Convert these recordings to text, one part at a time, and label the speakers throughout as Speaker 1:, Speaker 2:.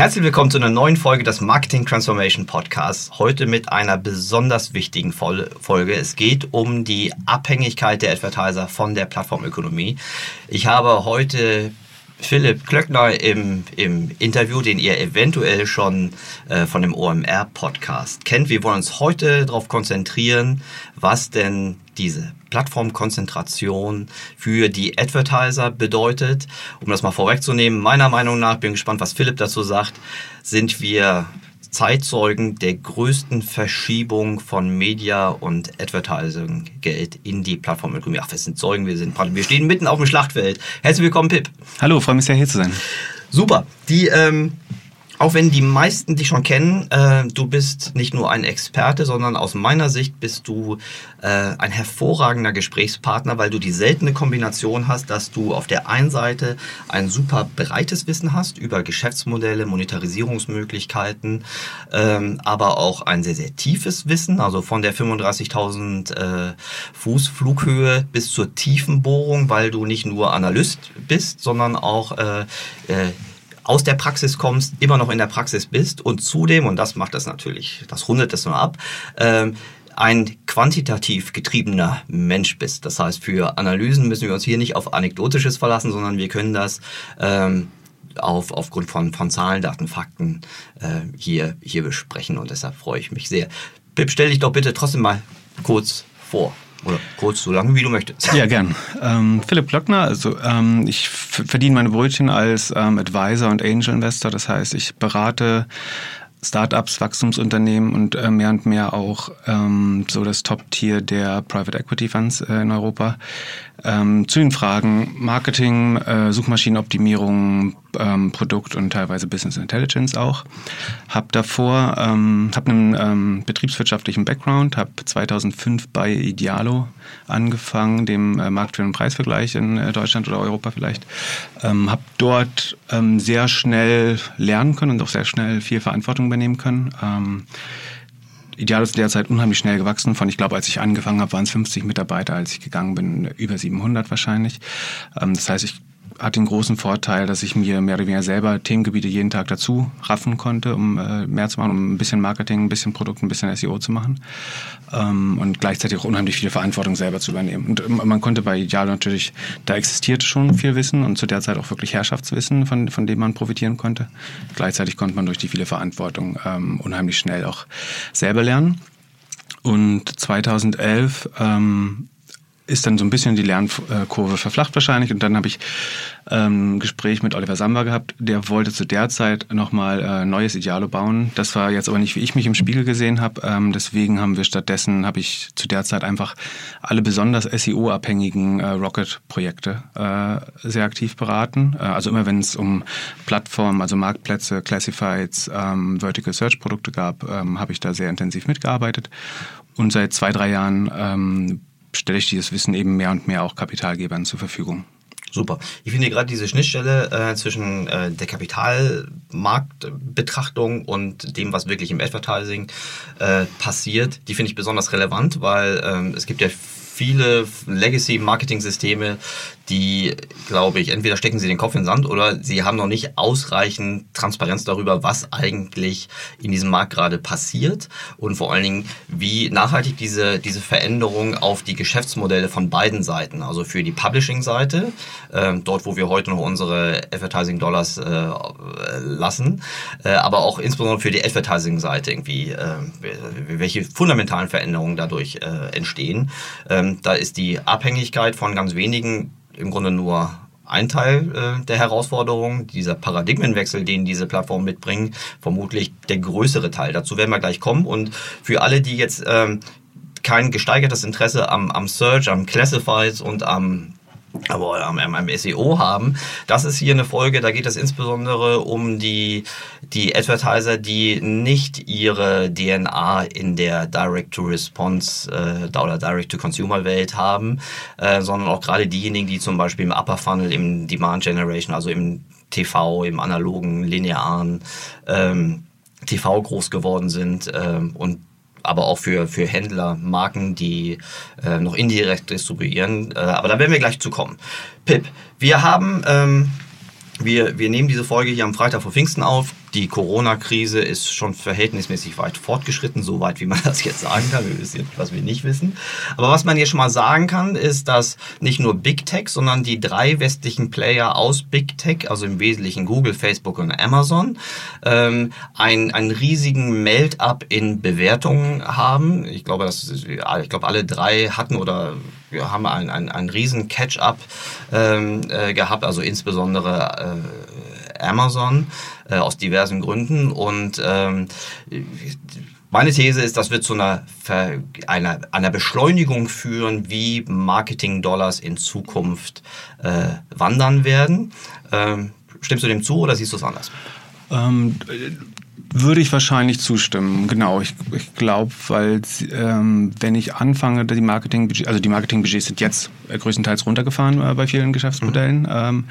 Speaker 1: Herzlich willkommen zu einer neuen Folge des Marketing Transformation Podcasts. Heute mit einer besonders wichtigen Folge. Es geht um die Abhängigkeit der Advertiser von der Plattformökonomie. Ich habe heute Philipp Klöckner im, im Interview, den ihr eventuell schon äh, von dem OMR-Podcast kennt. Wir wollen uns heute darauf konzentrieren, was denn diese Plattformkonzentration für die Advertiser bedeutet. Um das mal vorwegzunehmen, meiner Meinung nach, bin gespannt, was Philipp dazu sagt, sind wir Zeitzeugen der größten Verschiebung von Media und Advertising-Geld in die Plattformökonomie. Ach, wir sind Zeugen, wir sind wir stehen mitten auf dem Schlachtfeld. Herzlich willkommen, Pip.
Speaker 2: Hallo, freue mich sehr hier zu sein.
Speaker 1: Super. Die ähm, auch wenn die meisten dich schon kennen, äh, du bist nicht nur ein Experte, sondern aus meiner Sicht bist du äh, ein hervorragender Gesprächspartner, weil du die seltene Kombination hast, dass du auf der einen Seite ein super breites Wissen hast über Geschäftsmodelle, Monetarisierungsmöglichkeiten, ähm, aber auch ein sehr, sehr tiefes Wissen, also von der 35.000 äh, Fuß Flughöhe bis zur tiefen Bohrung, weil du nicht nur Analyst bist, sondern auch äh, äh, aus der Praxis kommst, immer noch in der Praxis bist und zudem, und das macht das natürlich, das rundet das nur ab, ähm, ein quantitativ getriebener Mensch bist. Das heißt, für Analysen müssen wir uns hier nicht auf Anekdotisches verlassen, sondern wir können das ähm, auf, aufgrund von, von Zahlen, Daten, Fakten äh, hier, hier besprechen und deshalb freue ich mich sehr. Pip, stell dich doch bitte trotzdem mal kurz vor. Oder kurz, so lange wie du möchtest.
Speaker 2: Ja, gern. Ähm, Philipp Glöckner, also ähm, ich verdiene meine Brötchen als ähm, Advisor und Angel Investor. Das heißt, ich berate Startups, Wachstumsunternehmen und äh, mehr und mehr auch ähm, so das Top-Tier der Private Equity Funds äh, in Europa. Ähm, zu den Fragen Marketing, äh, Suchmaschinenoptimierung, ähm, Produkt und teilweise Business Intelligence auch. Hab davor, ähm, hab einen ähm, betriebswirtschaftlichen Background, habe 2005 bei Idealo angefangen, dem äh, marktführenden Preisvergleich in äh, Deutschland oder Europa vielleicht. Ähm, habe dort ähm, sehr schnell lernen können und auch sehr schnell viel Verantwortung übernehmen können. Ideal ist derzeit unheimlich schnell gewachsen. Von, ich glaube, als ich angefangen habe, waren es 50 Mitarbeiter. Als ich gegangen bin, über 700 wahrscheinlich. Ähm, das heißt, ich hat den großen Vorteil, dass ich mir mehr oder weniger selber Themengebiete jeden Tag dazu raffen konnte, um äh, mehr zu machen, um ein bisschen Marketing, ein bisschen Produkt, ein bisschen SEO zu machen ähm, und gleichzeitig auch unheimlich viel Verantwortung selber zu übernehmen. Und ähm, man konnte bei Ideal natürlich, da existierte schon viel Wissen und zu der Zeit auch wirklich Herrschaftswissen, von, von dem man profitieren konnte. Gleichzeitig konnte man durch die viele Verantwortung ähm, unheimlich schnell auch selber lernen. Und 2011 ähm, ist dann so ein bisschen die Lernkurve verflacht wahrscheinlich. Und dann habe ich ähm, ein Gespräch mit Oliver Samba gehabt. Der wollte zu der Zeit nochmal äh, neues Idealo bauen. Das war jetzt aber nicht, wie ich mich im Spiegel gesehen habe. Ähm, deswegen haben wir stattdessen, habe ich zu der Zeit einfach alle besonders SEO-abhängigen äh, Rocket-Projekte äh, sehr aktiv beraten. Also immer wenn es um Plattformen, also Marktplätze, Classifieds, ähm, Vertical Search-Produkte gab, ähm, habe ich da sehr intensiv mitgearbeitet. Und seit zwei, drei Jahren ähm, stelle ich dieses Wissen eben mehr und mehr auch Kapitalgebern zur Verfügung.
Speaker 1: Super. Ich finde gerade diese Schnittstelle äh, zwischen äh, der Kapitalmarktbetrachtung und dem, was wirklich im Advertising äh, passiert, die finde ich besonders relevant, weil ähm, es gibt ja viele Legacy-Marketing-Systeme, die, glaube ich, entweder stecken sie den Kopf in den Sand oder sie haben noch nicht ausreichend Transparenz darüber, was eigentlich in diesem Markt gerade passiert und vor allen Dingen, wie nachhaltig diese, diese Veränderung auf die Geschäftsmodelle von beiden Seiten, also für die Publishing-Seite, äh, dort, wo wir heute noch unsere Advertising-Dollars äh, lassen, äh, aber auch insbesondere für die Advertising-Seite irgendwie, äh, welche fundamentalen Veränderungen dadurch äh, entstehen. Ähm, da ist die Abhängigkeit von ganz wenigen im Grunde nur ein Teil äh, der Herausforderung, dieser Paradigmenwechsel, den diese Plattformen mitbringen, vermutlich der größere Teil. Dazu werden wir gleich kommen. Und für alle, die jetzt ähm, kein gesteigertes Interesse am, am Search, am Classifieds und am aber am, am SEO haben. Das ist hier eine Folge, da geht es insbesondere um die, die Advertiser, die nicht ihre DNA in der Direct-to-Response äh, oder Direct-to-Consumer-Welt haben, äh, sondern auch gerade diejenigen, die zum Beispiel im Upper Funnel, im Demand Generation, also im TV, im analogen, linearen ähm, TV groß geworden sind ähm, und aber auch für, für Händler, Marken, die äh, noch indirekt distribuieren. Äh, aber da werden wir gleich zu kommen. Pip, wir haben, ähm, wir, wir nehmen diese Folge hier am Freitag vor Pfingsten auf die Corona-Krise ist schon verhältnismäßig weit fortgeschritten, so weit, wie man das jetzt sagen kann. Wir wissen jetzt, was wir nicht wissen. Aber was man hier schon mal sagen kann, ist, dass nicht nur Big Tech, sondern die drei westlichen Player aus Big Tech, also im Wesentlichen Google, Facebook und Amazon, ähm, ein, einen riesigen Meld-up in Bewertungen haben. Ich glaube, das ist, ich glaube, alle drei hatten oder wir haben einen, einen, einen riesen Catch-up ähm, äh, gehabt, also insbesondere äh, Amazon äh, aus diversen Gründen. Und ähm, meine These ist, das wird zu einer, einer, einer Beschleunigung führen, wie Marketing-Dollars in Zukunft äh, wandern werden. Ähm, stimmst du dem zu oder siehst du es anders?
Speaker 2: Ähm, würde ich wahrscheinlich zustimmen, genau. Ich, ich glaube, weil ähm, wenn ich anfange, die Marketingbudgets, also die Marketingbudgets sind jetzt größtenteils runtergefahren äh, bei vielen Geschäftsmodellen, mhm. ähm,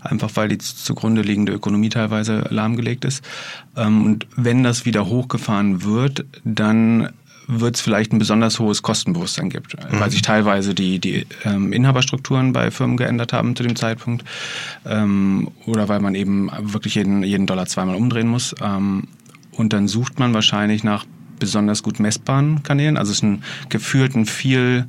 Speaker 2: einfach weil die zugrunde liegende Ökonomie teilweise lahmgelegt ist. Ähm, und wenn das wieder hochgefahren wird, dann wird es vielleicht ein besonders hohes Kostenbewusstsein gibt, mhm. weil sich teilweise die, die ähm, Inhaberstrukturen bei Firmen geändert haben zu dem Zeitpunkt ähm, oder weil man eben wirklich jeden, jeden Dollar zweimal umdrehen muss. Ähm, und dann sucht man wahrscheinlich nach besonders gut messbaren Kanälen. Also es ist ein gefühlt ein viel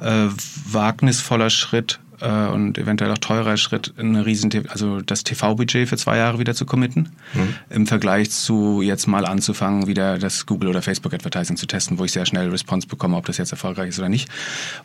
Speaker 2: äh, wagnisvoller Schritt äh, und eventuell auch teurer Schritt, eine riesen, also das TV-Budget für zwei Jahre wieder zu committen, mhm. im Vergleich zu jetzt mal anzufangen, wieder das Google oder Facebook Advertising zu testen, wo ich sehr schnell Response bekomme, ob das jetzt erfolgreich ist oder nicht.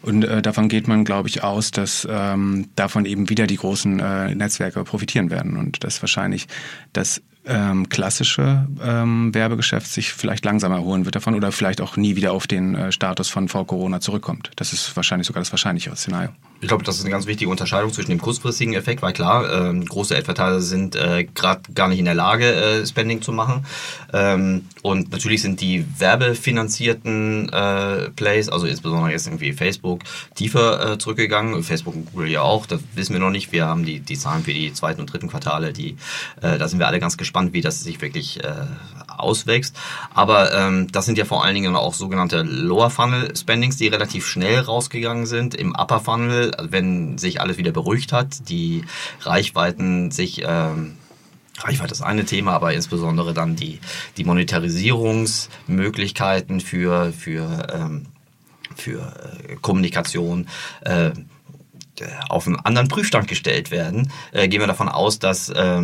Speaker 2: Und äh, davon geht man, glaube ich, aus, dass ähm, davon eben wieder die großen äh, Netzwerke profitieren werden und dass wahrscheinlich das ähm, klassische ähm, Werbegeschäft sich vielleicht langsam erholen wird davon oder vielleicht auch nie wieder auf den äh, Status von vor Corona zurückkommt. Das ist wahrscheinlich sogar das wahrscheinlichere Szenario.
Speaker 1: Ich glaube, das ist eine ganz wichtige Unterscheidung zwischen dem kurzfristigen Effekt, weil klar, ähm, große Advertiser sind äh, gerade gar nicht in der Lage, äh, Spending zu machen. Ähm, und natürlich sind die werbefinanzierten äh, Plays, also insbesondere jetzt irgendwie Facebook, tiefer äh, zurückgegangen. Facebook und Google ja auch, das wissen wir noch nicht. Wir haben die, die Zahlen für die zweiten und dritten Quartale, die, äh, da sind wir alle ganz gespannt, wie das sich wirklich äh, auswächst. Aber ähm, das sind ja vor allen Dingen auch sogenannte Lower Funnel Spendings, die relativ schnell rausgegangen sind. Im Upper Funnel, wenn sich alles wieder beruhigt hat, die Reichweiten sich ähm, Reichweite ist eine Thema, aber insbesondere dann die, die Monetarisierungsmöglichkeiten für, für, ähm, für äh, Kommunikation äh, auf einen anderen Prüfstand gestellt werden, äh, gehen wir davon aus, dass äh,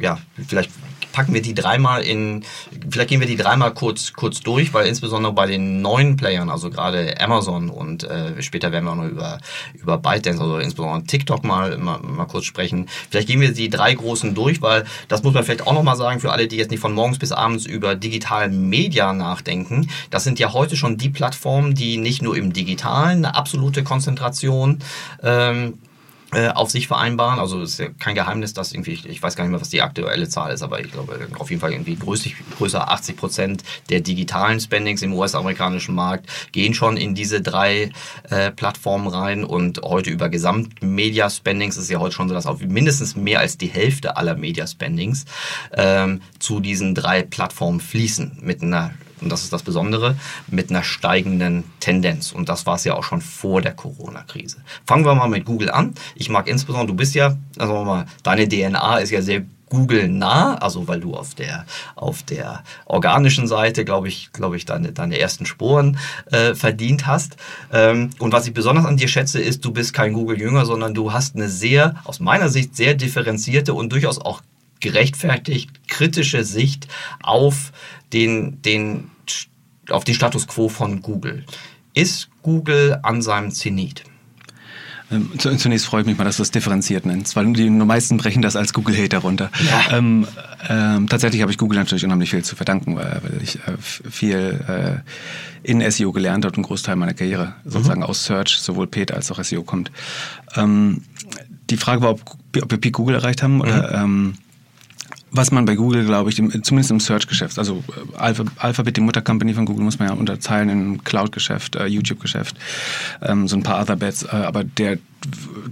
Speaker 1: ja, vielleicht packen wir die dreimal in, vielleicht gehen wir die dreimal kurz, kurz durch, weil insbesondere bei den neuen Playern, also gerade Amazon und äh, später werden wir noch über, über ByteDance, also insbesondere TikTok mal, mal, mal kurz sprechen. Vielleicht gehen wir die drei großen durch, weil das muss man vielleicht auch nochmal sagen für alle, die jetzt nicht von morgens bis abends über digitale Media nachdenken. Das sind ja heute schon die Plattformen, die nicht nur im Digitalen eine absolute Konzentration ähm, äh, auf sich vereinbaren. Also ist ja kein Geheimnis, dass irgendwie, ich, weiß gar nicht mehr, was die aktuelle Zahl ist, aber ich glaube auf jeden Fall irgendwie größer, größer 80 Prozent der digitalen Spendings im US-amerikanischen Markt gehen schon in diese drei äh, Plattformen rein und heute über Gesamtmedia-Spendings ist ja heute schon so, dass auch mindestens mehr als die Hälfte aller Media-Spendings ähm, zu diesen drei Plattformen fließen mit einer und das ist das Besondere, mit einer steigenden Tendenz. Und das war es ja auch schon vor der Corona-Krise. Fangen wir mal mit Google an. Ich mag insbesondere, du bist ja, also mal, deine DNA ist ja sehr Google nah, also weil du auf der auf der organischen Seite, glaube ich, glaube ich, deine deine ersten Sporen äh, verdient hast. Ähm, und was ich besonders an dir schätze, ist, du bist kein Google Jünger, sondern du hast eine sehr, aus meiner Sicht sehr differenzierte und durchaus auch gerechtfertigt kritische Sicht auf den, den, auf den Status quo von Google. Ist Google an seinem Zenit?
Speaker 2: Ähm, zunächst freue ich mich mal, dass du es differenziert nennst, weil die meisten brechen das als Google-Hater runter. Ja. Ähm, ähm, tatsächlich habe ich Google natürlich unheimlich viel zu verdanken, weil, weil ich äh, viel äh, in SEO gelernt habe und einen Großteil meiner Karriere sozusagen mhm. aus Search, sowohl Paid als auch SEO kommt. Ähm, die Frage war, ob, ob wir Peak Google erreicht haben oder mhm. Was man bei Google, glaube ich, zumindest im Search-Geschäft, also äh, Alpha, Alphabet, die Muttercompany von Google, muss man ja unterteilen in Cloud-Geschäft, äh, YouTube-Geschäft, ähm, so ein paar Other Bets, äh, aber der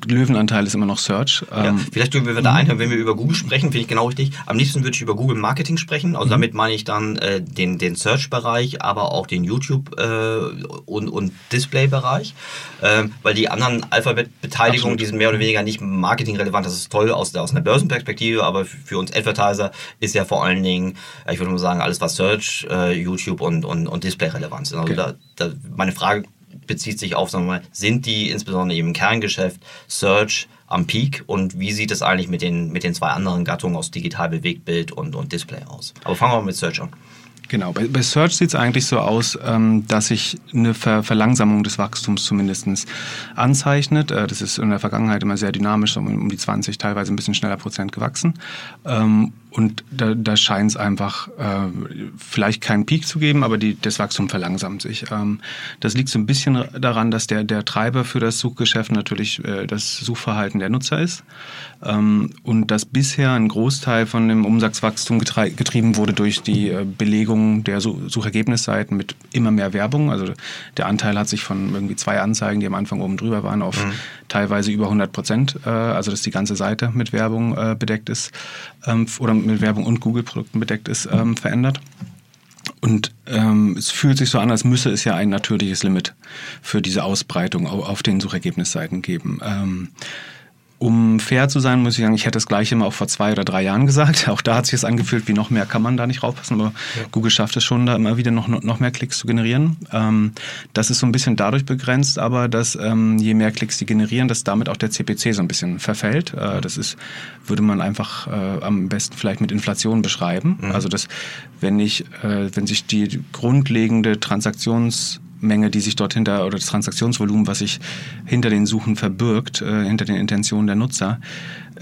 Speaker 2: Löwenanteil ist immer noch Search.
Speaker 1: Ja, ähm, vielleicht dürfen wir da einhören, wenn wir über Google sprechen, finde ich genau richtig. Am liebsten würde ich über Google Marketing sprechen. Also mhm. damit meine ich dann äh, den, den Search-Bereich, aber auch den YouTube- äh, und, und Display-Bereich. Äh, weil die anderen Alphabet-Beteiligungen, die sind mehr oder weniger nicht marketingrelevant. Das ist toll aus, aus einer Börsenperspektive, aber für uns Advertiser ist ja vor allen Dingen, ich würde mal sagen, alles was Search, äh, YouTube und, und, und Display relevant ist. Also okay. da, da, meine Frage bezieht sich auf, sagen wir mal, sind die insbesondere im Kerngeschäft Search am Peak und wie sieht es eigentlich mit den, mit den zwei anderen Gattungen aus Digital Bewegtbild und, und Display aus? Aber fangen wir mal mit Search an.
Speaker 2: Genau, bei, bei Search sieht es eigentlich so aus, ähm, dass sich eine Ver Verlangsamung des Wachstums zumindest anzeichnet. Äh, das ist in der Vergangenheit immer sehr dynamisch, um, um die 20, teilweise ein bisschen schneller Prozent gewachsen. Ähm, und da, da scheint es einfach äh, vielleicht keinen Peak zu geben, aber die, das Wachstum verlangsamt sich. Ähm, das liegt so ein bisschen daran, dass der, der Treiber für das Suchgeschäft natürlich äh, das Suchverhalten der Nutzer ist. Ähm, und dass bisher ein Großteil von dem Umsatzwachstum getrieben wurde durch die äh, Belegung der Suchergebnisseiten mit immer mehr Werbung. Also der Anteil hat sich von irgendwie zwei Anzeigen, die am Anfang oben drüber waren, auf mhm. teilweise über 100 Prozent, äh, also dass die ganze Seite mit Werbung äh, bedeckt ist ähm, oder mit Werbung und Google-Produkten bedeckt ist, ähm, verändert. Und ähm, es fühlt sich so an, als müsse es ja ein natürliches Limit für diese Ausbreitung auf, auf den Suchergebnisseiten geben. Ähm, um fair zu sein, muss ich sagen, ich hätte das gleiche immer auch vor zwei oder drei Jahren gesagt. Auch da hat sich es angefühlt, wie noch mehr kann man da nicht raufpassen, aber ja. Google schafft es schon, da immer wieder noch, noch mehr Klicks zu generieren. Ähm, das ist so ein bisschen dadurch begrenzt, aber dass ähm, je mehr Klicks die generieren, dass damit auch der CPC so ein bisschen verfällt. Äh, das ist, würde man einfach äh, am besten vielleicht mit Inflation beschreiben. Mhm. Also dass wenn ich, äh, wenn sich die grundlegende Transaktions Menge, die sich dort hinter, oder das Transaktionsvolumen, was sich hinter den Suchen verbirgt, äh, hinter den Intentionen der Nutzer,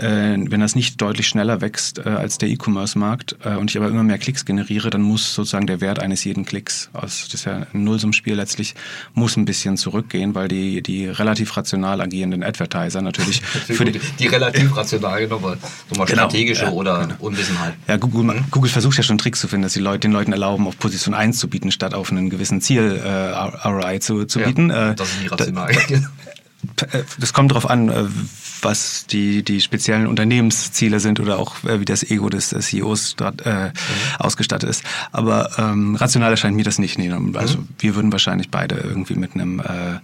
Speaker 2: wenn das nicht deutlich schneller wächst äh, als der E-Commerce-Markt äh, und ich aber immer mehr Klicks generiere, dann muss sozusagen der Wert eines jeden Klicks, aus, das ist ja ein Nullsummspiel letztlich, muss ein bisschen zurückgehen, weil die, die relativ rational agierenden Advertiser natürlich
Speaker 1: für die, die relativ rational nochmal, nochmal genau, strategische ja, oder genau. Unwissenheit.
Speaker 2: Ja, Google, mhm. Google versucht ja schon Tricks zu finden, dass die Leute, den Leuten erlauben, auf Position 1 zu bieten, statt auf einen gewissen Ziel äh, ROI zu, zu ja, bieten. Äh,
Speaker 1: das ist irrational.
Speaker 2: Das kommt darauf an, äh, was die, die speziellen Unternehmensziele sind oder auch äh, wie das Ego des, des CEOs dort äh, mhm. ausgestattet ist. Aber ähm, rational erscheint mir das nicht. Nee, also mhm. wir würden wahrscheinlich beide irgendwie mit einem äh,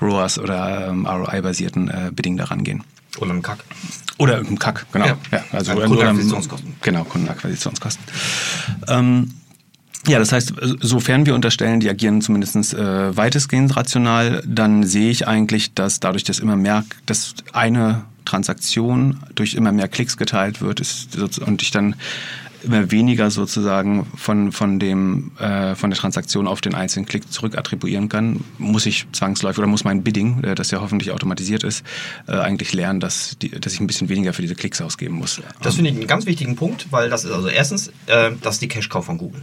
Speaker 2: ROAS oder ähm, ROI-basierten äh, Bidding daran gehen.
Speaker 1: Oder einem Kack.
Speaker 2: Oder einem Kack, genau. Ja. ja also Kundenakquisitionskosten. Genau, Kundenakquisitionskosten. Ähm, ja, das heißt, sofern wir unterstellen, die agieren zumindest äh, weitestgehend rational, dann sehe ich eigentlich, dass dadurch, dass immer mehr, dass eine Transaktion durch immer mehr Klicks geteilt wird ist, und ich dann immer weniger sozusagen von, von, dem, äh, von der Transaktion auf den einzelnen Klick zurück attribuieren kann, muss ich zwangsläufig oder muss mein Bidding, äh, das ja hoffentlich automatisiert ist, äh, eigentlich lernen, dass, die, dass ich ein bisschen weniger für diese Klicks ausgeben muss.
Speaker 1: Das finde ich einen ganz wichtigen Punkt, weil das ist also erstens, äh, das ist die Cash-Cow von Google.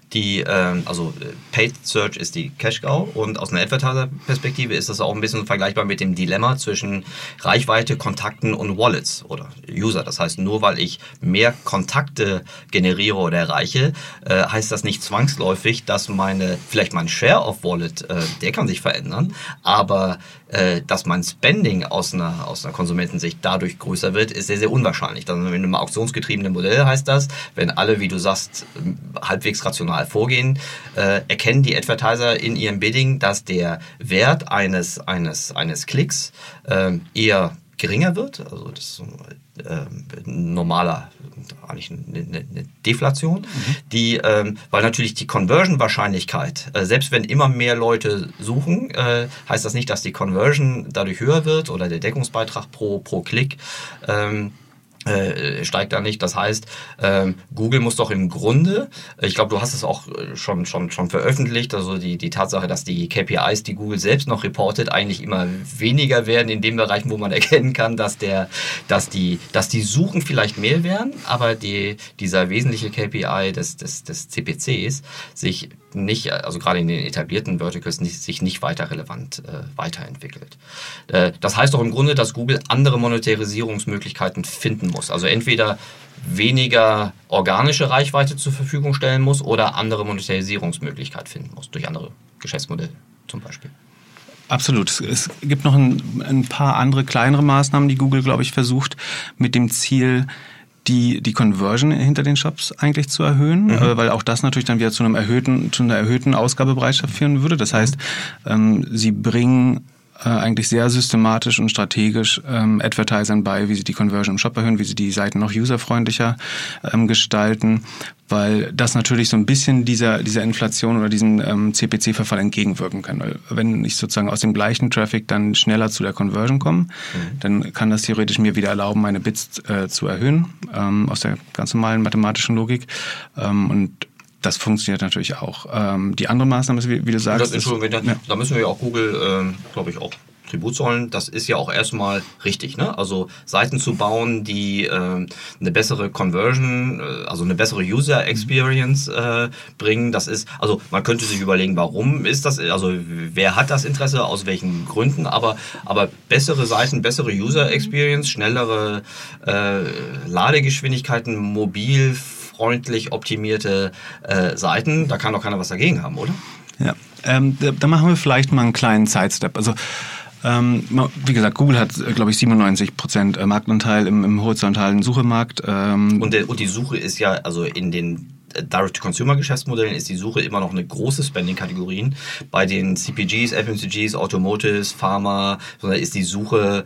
Speaker 1: Die, ähm, also äh, Paid Search ist die Cash Cow und aus einer Advertiser-Perspektive ist das auch ein bisschen vergleichbar mit dem Dilemma zwischen Reichweite, Kontakten und Wallets oder User. Das heißt, nur weil ich mehr Kontakte generiere oder erreiche, äh, heißt das nicht zwangsläufig, dass meine, vielleicht mein Share of Wallet, äh, der kann sich verändern, aber äh, dass mein Spending aus einer, aus einer Konsumentensicht dadurch größer wird, ist sehr, sehr unwahrscheinlich. Dann in einem auktionsgetriebenen Modell heißt das, wenn alle, wie du sagst, halbwegs rational vorgehen, äh, erkennen die Advertiser in ihrem Bidding, dass der Wert eines, eines, eines Klicks äh, eher geringer wird. Also das ist äh, normaler, eigentlich eine, eine Deflation, mhm. die, ähm, weil natürlich die Conversion-Wahrscheinlichkeit, äh, selbst wenn immer mehr Leute suchen, äh, heißt das nicht, dass die Conversion dadurch höher wird oder der Deckungsbeitrag pro, pro Klick. Ähm, äh, steigt da nicht. Das heißt, ähm, Google muss doch im Grunde, ich glaube, du hast es auch äh, schon, schon, schon veröffentlicht, also die, die Tatsache, dass die KPIs, die Google selbst noch reportet, eigentlich immer weniger werden in den Bereichen, wo man erkennen kann, dass, der, dass, die, dass die Suchen vielleicht mehr werden, aber die, dieser wesentliche KPI des, des, des CPCs sich nicht, also gerade in den etablierten Verticals, nicht, sich nicht weiter relevant äh, weiterentwickelt. Äh, das heißt doch im Grunde, dass Google andere Monetarisierungsmöglichkeiten finden muss. Also entweder weniger organische Reichweite zur Verfügung stellen muss oder andere Monetarisierungsmöglichkeiten finden muss, durch andere Geschäftsmodelle zum Beispiel.
Speaker 2: Absolut. Es gibt noch ein, ein paar andere kleinere Maßnahmen, die Google, glaube ich, versucht mit dem Ziel, die, die Conversion hinter den Shops eigentlich zu erhöhen, mhm. äh, weil auch das natürlich dann wieder zu einem erhöhten, zu einer erhöhten Ausgabebereitschaft führen würde. Das heißt, ähm, sie bringen äh, eigentlich sehr systematisch und strategisch ähm, Advertisern bei, wie sie die Conversion im Shop erhöhen, wie sie die Seiten noch userfreundlicher ähm, gestalten, weil das natürlich so ein bisschen dieser, dieser Inflation oder diesem ähm, CPC-Verfall entgegenwirken kann. Weil wenn ich sozusagen aus dem gleichen Traffic dann schneller zu der Conversion komme, mhm. dann kann das theoretisch mir wieder erlauben, meine Bits äh, zu erhöhen, ähm, aus der ganz normalen mathematischen Logik. Ähm, und das funktioniert natürlich auch. Ähm, die andere Maßnahme ist, wie, wie du sagst.
Speaker 1: Das, Entschuldigung, da, ja. da müssen wir ja auch Google, ähm, glaube ich, auch Tribut zollen, das ist ja auch erstmal richtig. Ne? Also Seiten zu bauen, die äh, eine bessere Conversion, äh, also eine bessere User Experience äh, bringen, das ist, also man könnte sich überlegen, warum ist das, also wer hat das Interesse, aus welchen Gründen, aber, aber bessere Seiten, bessere User Experience, schnellere äh, Ladegeschwindigkeiten, mobil, freundlich optimierte äh, Seiten, da kann doch keiner was dagegen haben, oder?
Speaker 2: Ja, ähm, da, da machen wir vielleicht mal einen kleinen Sidestep. Also ähm, wie gesagt, Google hat, äh, glaube ich, 97 Prozent äh, Marktanteil im, im horizontalen Suchemarkt.
Speaker 1: Ähm und, der, und die Suche ist ja, also in den äh, Direct-to-Consumer-Geschäftsmodellen ist die Suche immer noch eine große Spending-Kategorien. Bei den CPGs, FMCGs, Automotives, Pharma, ist die Suche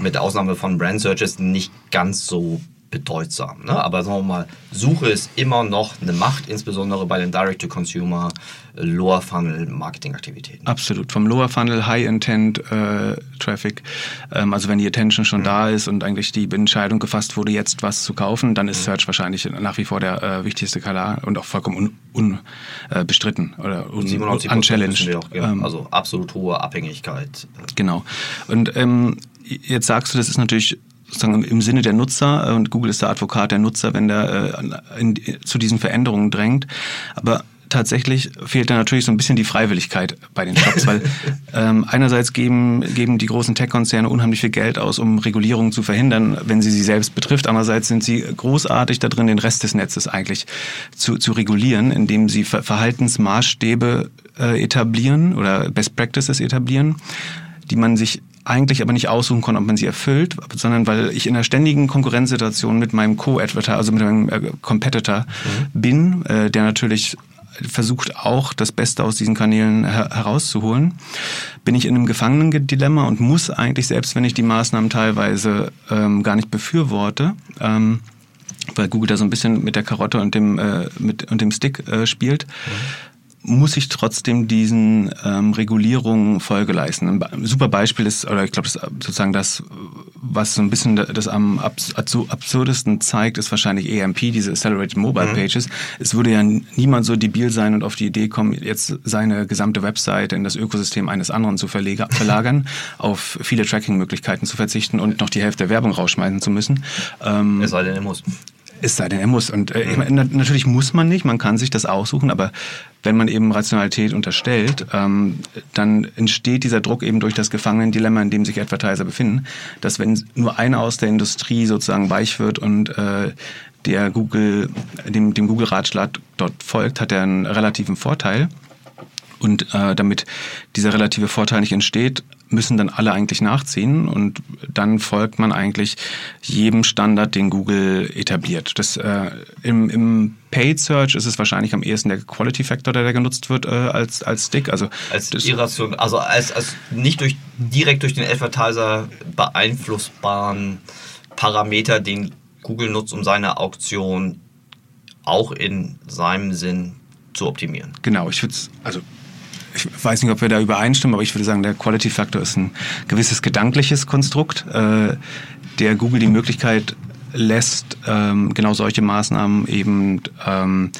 Speaker 1: mit Ausnahme von Brand Searches nicht ganz so bedeutsam. Ne? Aber sagen wir mal, Suche ist immer noch eine Macht, insbesondere bei den Direct-to-Consumer, äh, Lower-Funnel-Marketing-Aktivitäten.
Speaker 2: Absolut. Vom Lower-Funnel, High-Intent-Traffic. Äh, ähm, also wenn die Attention schon mhm. da ist und eigentlich die Entscheidung gefasst wurde, jetzt was zu kaufen, dann ist mhm. Search wahrscheinlich nach wie vor der äh, wichtigste Kanal und auch vollkommen unbestritten un, äh, oder un, unchallenged.
Speaker 1: Auch, ja, ähm, also absolut hohe Abhängigkeit.
Speaker 2: Genau. Und ähm, jetzt sagst du, das ist natürlich sozusagen im Sinne der Nutzer äh, und Google ist der Advokat der Nutzer, wenn der äh, in, zu diesen Veränderungen drängt. Aber tatsächlich fehlt da natürlich so ein bisschen die Freiwilligkeit bei den Shops, weil ähm, einerseits geben, geben die großen Tech-Konzerne unheimlich viel Geld aus, um Regulierungen zu verhindern, wenn sie sie selbst betrifft. Andererseits sind sie großartig da drin, den Rest des Netzes eigentlich zu, zu regulieren, indem sie Verhaltensmaßstäbe äh, etablieren oder Best Practices etablieren, die man sich eigentlich aber nicht aussuchen kann, ob man sie erfüllt, sondern weil ich in einer ständigen Konkurrenzsituation mit meinem Co-Advertiser, also mit meinem äh, Competitor mhm. bin, äh, der natürlich versucht auch das Beste aus diesen Kanälen her herauszuholen, bin ich in einem Gefangenendilemma und muss eigentlich, selbst wenn ich die Maßnahmen teilweise ähm, gar nicht befürworte, ähm, weil Google da so ein bisschen mit der Karotte und dem, äh, mit, und dem Stick äh, spielt, mhm muss ich trotzdem diesen ähm, Regulierungen Folge leisten. Ein super Beispiel ist, oder ich glaube, das sozusagen das, was so ein bisschen das am absurdesten zeigt, ist wahrscheinlich EMP, diese Accelerated Mobile mhm. Pages. Mhm. Es würde ja niemand so debil sein und auf die Idee kommen, jetzt seine gesamte Website in das Ökosystem eines anderen zu verlagern, auf viele Tracking-Möglichkeiten zu verzichten und noch die Hälfte der Werbung rausschmeißen zu müssen.
Speaker 1: Ähm, es sei denn, er muss.
Speaker 2: Es sei denn, er muss. Und äh, natürlich muss man nicht, man kann sich das aussuchen, aber wenn man eben Rationalität unterstellt, ähm, dann entsteht dieser Druck eben durch das Gefangenendilemma, in dem sich Advertiser befinden, dass wenn nur einer aus der Industrie sozusagen weich wird und äh, der Google, dem, dem Google-Ratschlag dort folgt, hat er einen relativen Vorteil. Und äh, damit dieser relative Vorteil nicht entsteht, müssen dann alle eigentlich nachziehen und dann folgt man eigentlich jedem Standard, den Google etabliert. Das, äh, im, Im Paid Search ist es wahrscheinlich am ehesten der Quality Factor, der da genutzt wird äh, als, als Stick. Also,
Speaker 1: als Irration, also als, als nicht durch, direkt durch den Advertiser beeinflussbaren Parameter, den Google nutzt, um seine Auktion auch in seinem Sinn zu optimieren.
Speaker 2: Genau, ich würde es, also ich weiß nicht, ob wir da übereinstimmen, aber ich würde sagen, der Quality Factor ist ein gewisses gedankliches Konstrukt, äh, der Google die Möglichkeit lässt, ähm, genau solche Maßnahmen eben ähm,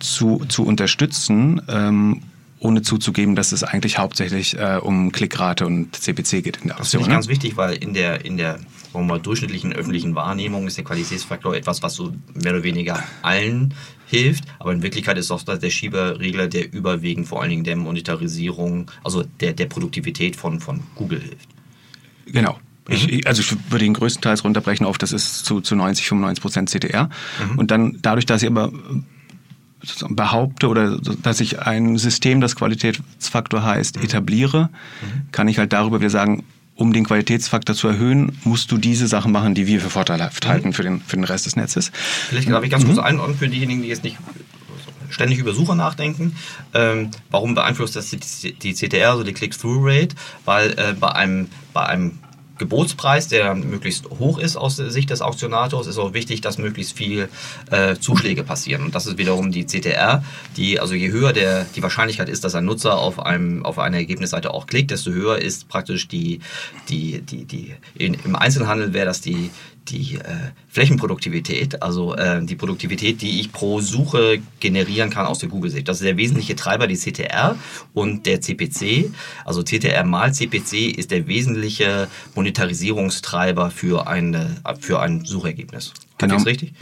Speaker 2: zu, zu unterstützen. Ähm, ohne zuzugeben, dass es eigentlich hauptsächlich äh, um Klickrate und CPC geht in
Speaker 1: der Aktion. Das finde ich ne? ganz wichtig, weil in der, in der sagen wir mal, durchschnittlichen öffentlichen Wahrnehmung ist der Qualitätsfaktor etwas, was so mehr oder weniger allen hilft, aber in Wirklichkeit ist auch der Schieberregler, der überwiegend vor allen Dingen der Monetarisierung, also der, der Produktivität von, von Google hilft.
Speaker 2: Genau. Ich, mhm. also ich würde ihn größtenteils runterbrechen auf, das ist zu, zu 90, 95 Prozent CTR. Mhm. Und dann dadurch, dass ich aber behaupte oder dass ich ein System, das Qualitätsfaktor heißt, mhm. etabliere, mhm. kann ich halt darüber wieder sagen, um den Qualitätsfaktor zu erhöhen, musst du diese Sachen machen, die wir für vorteilhaft mhm. halten für den, für den Rest des Netzes.
Speaker 1: Vielleicht darf ich ganz mhm. kurz einordnen für diejenigen, die jetzt nicht ständig über Suche nachdenken. Ähm, warum beeinflusst das die, die CTR, also die Click-Through-Rate? Weil äh, bei, einem, bei einem Gebotspreis, der möglichst hoch ist aus Sicht des Auktionators, ist auch wichtig, dass möglichst viel äh, Zuschläge passieren. Und das ist wiederum die CTR, die, also je höher der, die Wahrscheinlichkeit ist, dass ein Nutzer auf, einem, auf eine Ergebnisseite auch klickt, desto höher ist praktisch die, die, die, die in, im Einzelhandel wäre das die, die äh, Flächenproduktivität, also äh, die Produktivität, die ich pro Suche generieren kann aus der Google-Sicht. Das ist der wesentliche Treiber, die CTR und der CPC. Also CTR mal CPC ist der wesentliche Monetarisierungstreiber für, eine, für ein Suchergebnis.
Speaker 2: Genau. Ist richtig?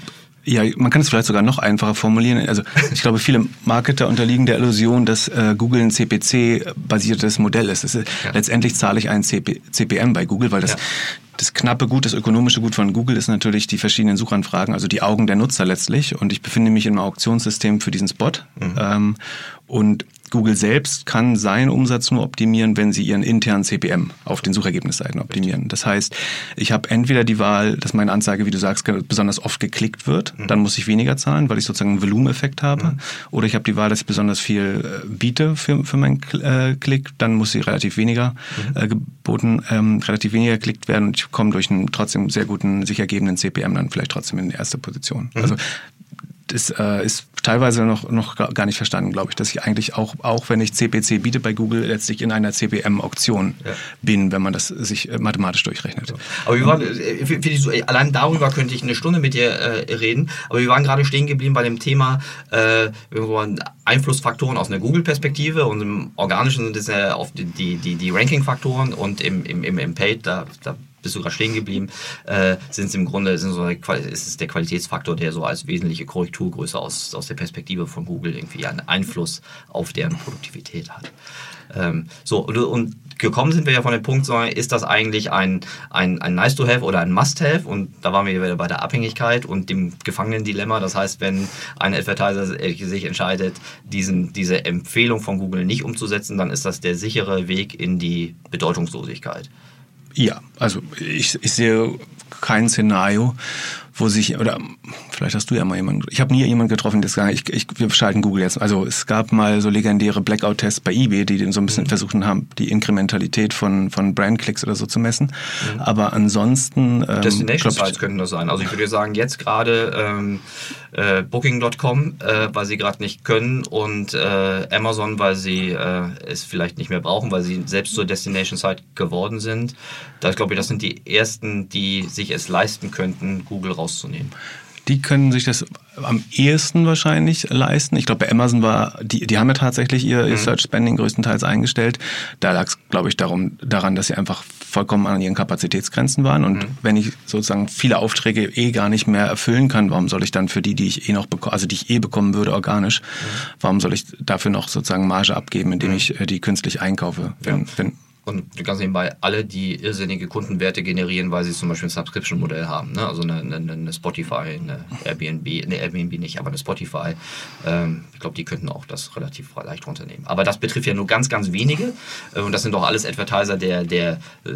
Speaker 2: Ja, man kann es vielleicht sogar noch einfacher formulieren. Also ich glaube, viele Marketer unterliegen der Illusion, dass äh, Google ein CPC-basiertes Modell ist. ist ja. Letztendlich zahle ich einen CP, CPM bei Google, weil das, ja das knappe Gut, das ökonomische Gut von Google ist natürlich die verschiedenen Suchanfragen, also die Augen der Nutzer letztlich. Und ich befinde mich im Auktionssystem für diesen Spot. Mhm. Ähm, und Google selbst kann seinen Umsatz nur optimieren, wenn sie ihren internen CPM auf den Suchergebnisseiten optimieren. Das heißt, ich habe entweder die Wahl, dass meine Anzeige, wie du sagst, besonders oft geklickt wird, mhm. dann muss ich weniger zahlen, weil ich sozusagen einen Volumeneffekt habe. Mhm. Oder ich habe die Wahl, dass ich besonders viel äh, biete für, für meinen äh, Klick, dann muss sie relativ weniger mhm. äh, geboten, ähm, relativ weniger geklickt werden und ich komme durch einen trotzdem sehr guten, sich ergebenden CPM dann vielleicht trotzdem in die erste Position. Mhm. Also das äh, ist teilweise noch, noch gar nicht verstanden, glaube ich, dass ich eigentlich auch, auch wenn ich CPC biete bei Google, letztlich in einer CPM-Auktion ja. bin, wenn man das sich äh, mathematisch durchrechnet.
Speaker 1: Aber wir waren, äh, so, allein darüber könnte ich eine Stunde mit dir äh, reden, aber wir waren gerade stehen geblieben bei dem Thema äh, Einflussfaktoren aus einer Google-Perspektive und im Organischen sind es ja oft die, die, die Ranking-Faktoren und im, im, im Paid, da, da bist du gerade stehen geblieben, äh, sind es im Grunde sind so ist es der Qualitätsfaktor, der so als wesentliche Korrekturgröße aus, aus der Perspektive von Google irgendwie einen Einfluss auf deren Produktivität hat. Ähm, so, und, und, gekommen sind wir ja von dem Punkt, ist das eigentlich ein, ein, ein Nice-to-Have oder ein Must-Have? Und da waren wir wieder bei der Abhängigkeit und dem Gefangenen-Dilemma. Das heißt, wenn ein Advertiser sich entscheidet, diesen, diese Empfehlung von Google nicht umzusetzen, dann ist das der sichere Weg in die Bedeutungslosigkeit.
Speaker 2: Ja, also ich, ich sehe kein Szenario, wo sich, oder vielleicht hast du ja mal jemanden, ich habe nie jemanden getroffen, der sagt, ich, ich, wir schalten Google jetzt. Also es gab mal so legendäre Blackout-Tests bei eBay, die so ein bisschen mhm. versuchen haben, die Inkrementalität von, von Brandklicks oder so zu messen. Mhm. Aber ansonsten...
Speaker 1: Ähm, Destination Sites könnten das sein. Also ich würde sagen, jetzt gerade ähm, äh, Booking.com, äh, weil sie gerade nicht können und äh, Amazon, weil sie äh, es vielleicht nicht mehr brauchen, weil sie selbst zur Destination Site geworden sind. Da glaube ich, das sind die ersten, die sich es leisten könnten, Google raus rauszunehmen.
Speaker 2: Die können sich das am ehesten wahrscheinlich leisten. Ich glaube, bei Amazon war, die, die haben ja tatsächlich ihr, ihr mhm. Search Spending größtenteils eingestellt. Da lag es, glaube ich, darum, daran, dass sie einfach vollkommen an ihren Kapazitätsgrenzen waren. Und mhm. wenn ich sozusagen viele Aufträge eh gar nicht mehr erfüllen kann, warum soll ich dann für die, die ich eh noch bekomme, also die ich eh bekommen würde, organisch, mhm. warum soll ich dafür noch sozusagen Marge abgeben, indem mhm. ich äh, die künstlich einkaufe? Wenn,
Speaker 1: ja. wenn und ganz nebenbei alle, die irrsinnige Kundenwerte generieren, weil sie zum Beispiel ein Subscription-Modell haben. Ne? Also eine, eine, eine, Spotify, eine Airbnb, eine Airbnb nicht, aber eine Spotify. Ähm, ich glaube, die könnten auch das relativ leicht runternehmen. Aber das betrifft ja nur ganz, ganz wenige. Äh, und das sind doch alles Advertiser der, der äh,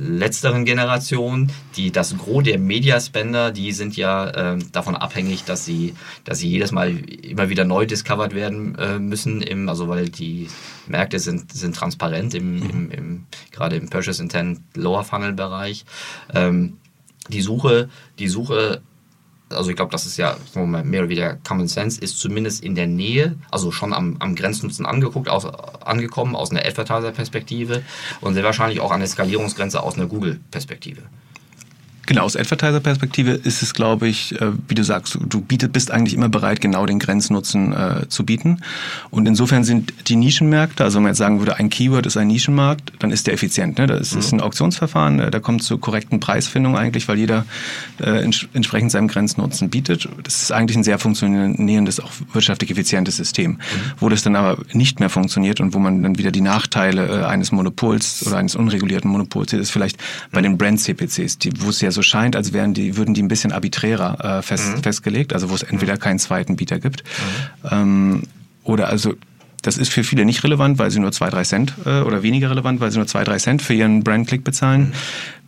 Speaker 1: letzteren Generation. Die, das Gros der Mediaspender, die sind ja äh, davon abhängig, dass sie, dass sie jedes Mal immer wieder neu discovered werden äh, müssen. Im, also weil die Märkte sind, sind transparent, im, mhm. im, gerade im Purchase Intent Lower Funnel Bereich. Ähm, die Suche, die Suche also ich glaube, das ist ja mehr oder weniger Common Sense, ist zumindest in der Nähe, also schon am, am Grenznutzen angeguckt, aus, angekommen aus einer Advertiser-Perspektive und sehr wahrscheinlich auch an der Skalierungsgrenze aus einer Google-Perspektive.
Speaker 2: Genau, aus Advertiser-Perspektive ist es, glaube ich, äh, wie du sagst, du bietet, bist eigentlich immer bereit, genau den Grenznutzen äh, zu bieten. Und insofern sind die Nischenmärkte, also wenn man jetzt sagen würde, ein Keyword ist ein Nischenmarkt, dann ist der effizient. Ne? Das mhm. ist ein Auktionsverfahren, äh, da kommt zur korrekten Preisfindung eigentlich, weil jeder äh, ents entsprechend seinem Grenznutzen bietet. Das ist eigentlich ein sehr funktionierendes, auch wirtschaftlich effizientes System. Mhm. Wo das dann aber nicht mehr funktioniert und wo man dann wieder die Nachteile äh, eines Monopols oder eines unregulierten Monopols sieht, ist vielleicht bei den Brand-CPCs, wo es ja so scheint, als wären die, würden die ein bisschen arbiträrer äh, fest, mhm. festgelegt, also wo es entweder mhm. keinen zweiten Bieter gibt. Mhm. Ähm, oder also das ist für viele nicht relevant, weil sie nur zwei, drei Cent äh, oder weniger relevant, weil sie nur zwei, drei Cent für ihren Brand-Click bezahlen. Mhm.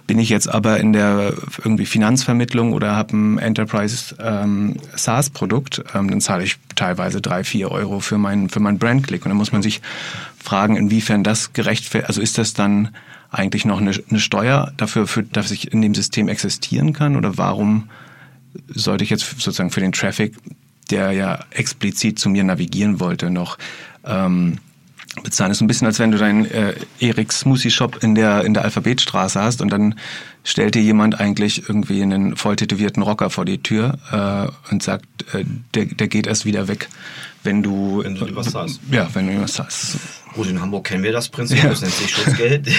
Speaker 2: Bin ich jetzt aber in der irgendwie Finanzvermittlung oder habe ein Enterprise ähm, SaaS-Produkt, ähm, dann zahle ich teilweise drei, vier Euro für meinen für meinen Brand-Click. Und dann muss man sich fragen, inwiefern das gerechtfertigt, also ist das dann eigentlich noch eine, eine Steuer dafür, für, dass ich in dem System existieren kann? Oder warum sollte ich jetzt sozusagen für den Traffic, der ja explizit zu mir navigieren wollte, noch ähm, bezahlen? Das ist ein bisschen, als wenn du deinen äh, Erik Smoothie Shop in der, in der Alphabetstraße hast und dann stellt dir jemand eigentlich irgendwie einen voll tätowierten Rocker vor die Tür äh, und sagt, äh, der, der geht erst wieder weg, wenn du...
Speaker 1: Wenn du was
Speaker 2: hast. Ja, wenn du was hast.
Speaker 1: Gut, in Hamburg kennen wir das Prinzip, das nennt sich Schutzgeld. ja.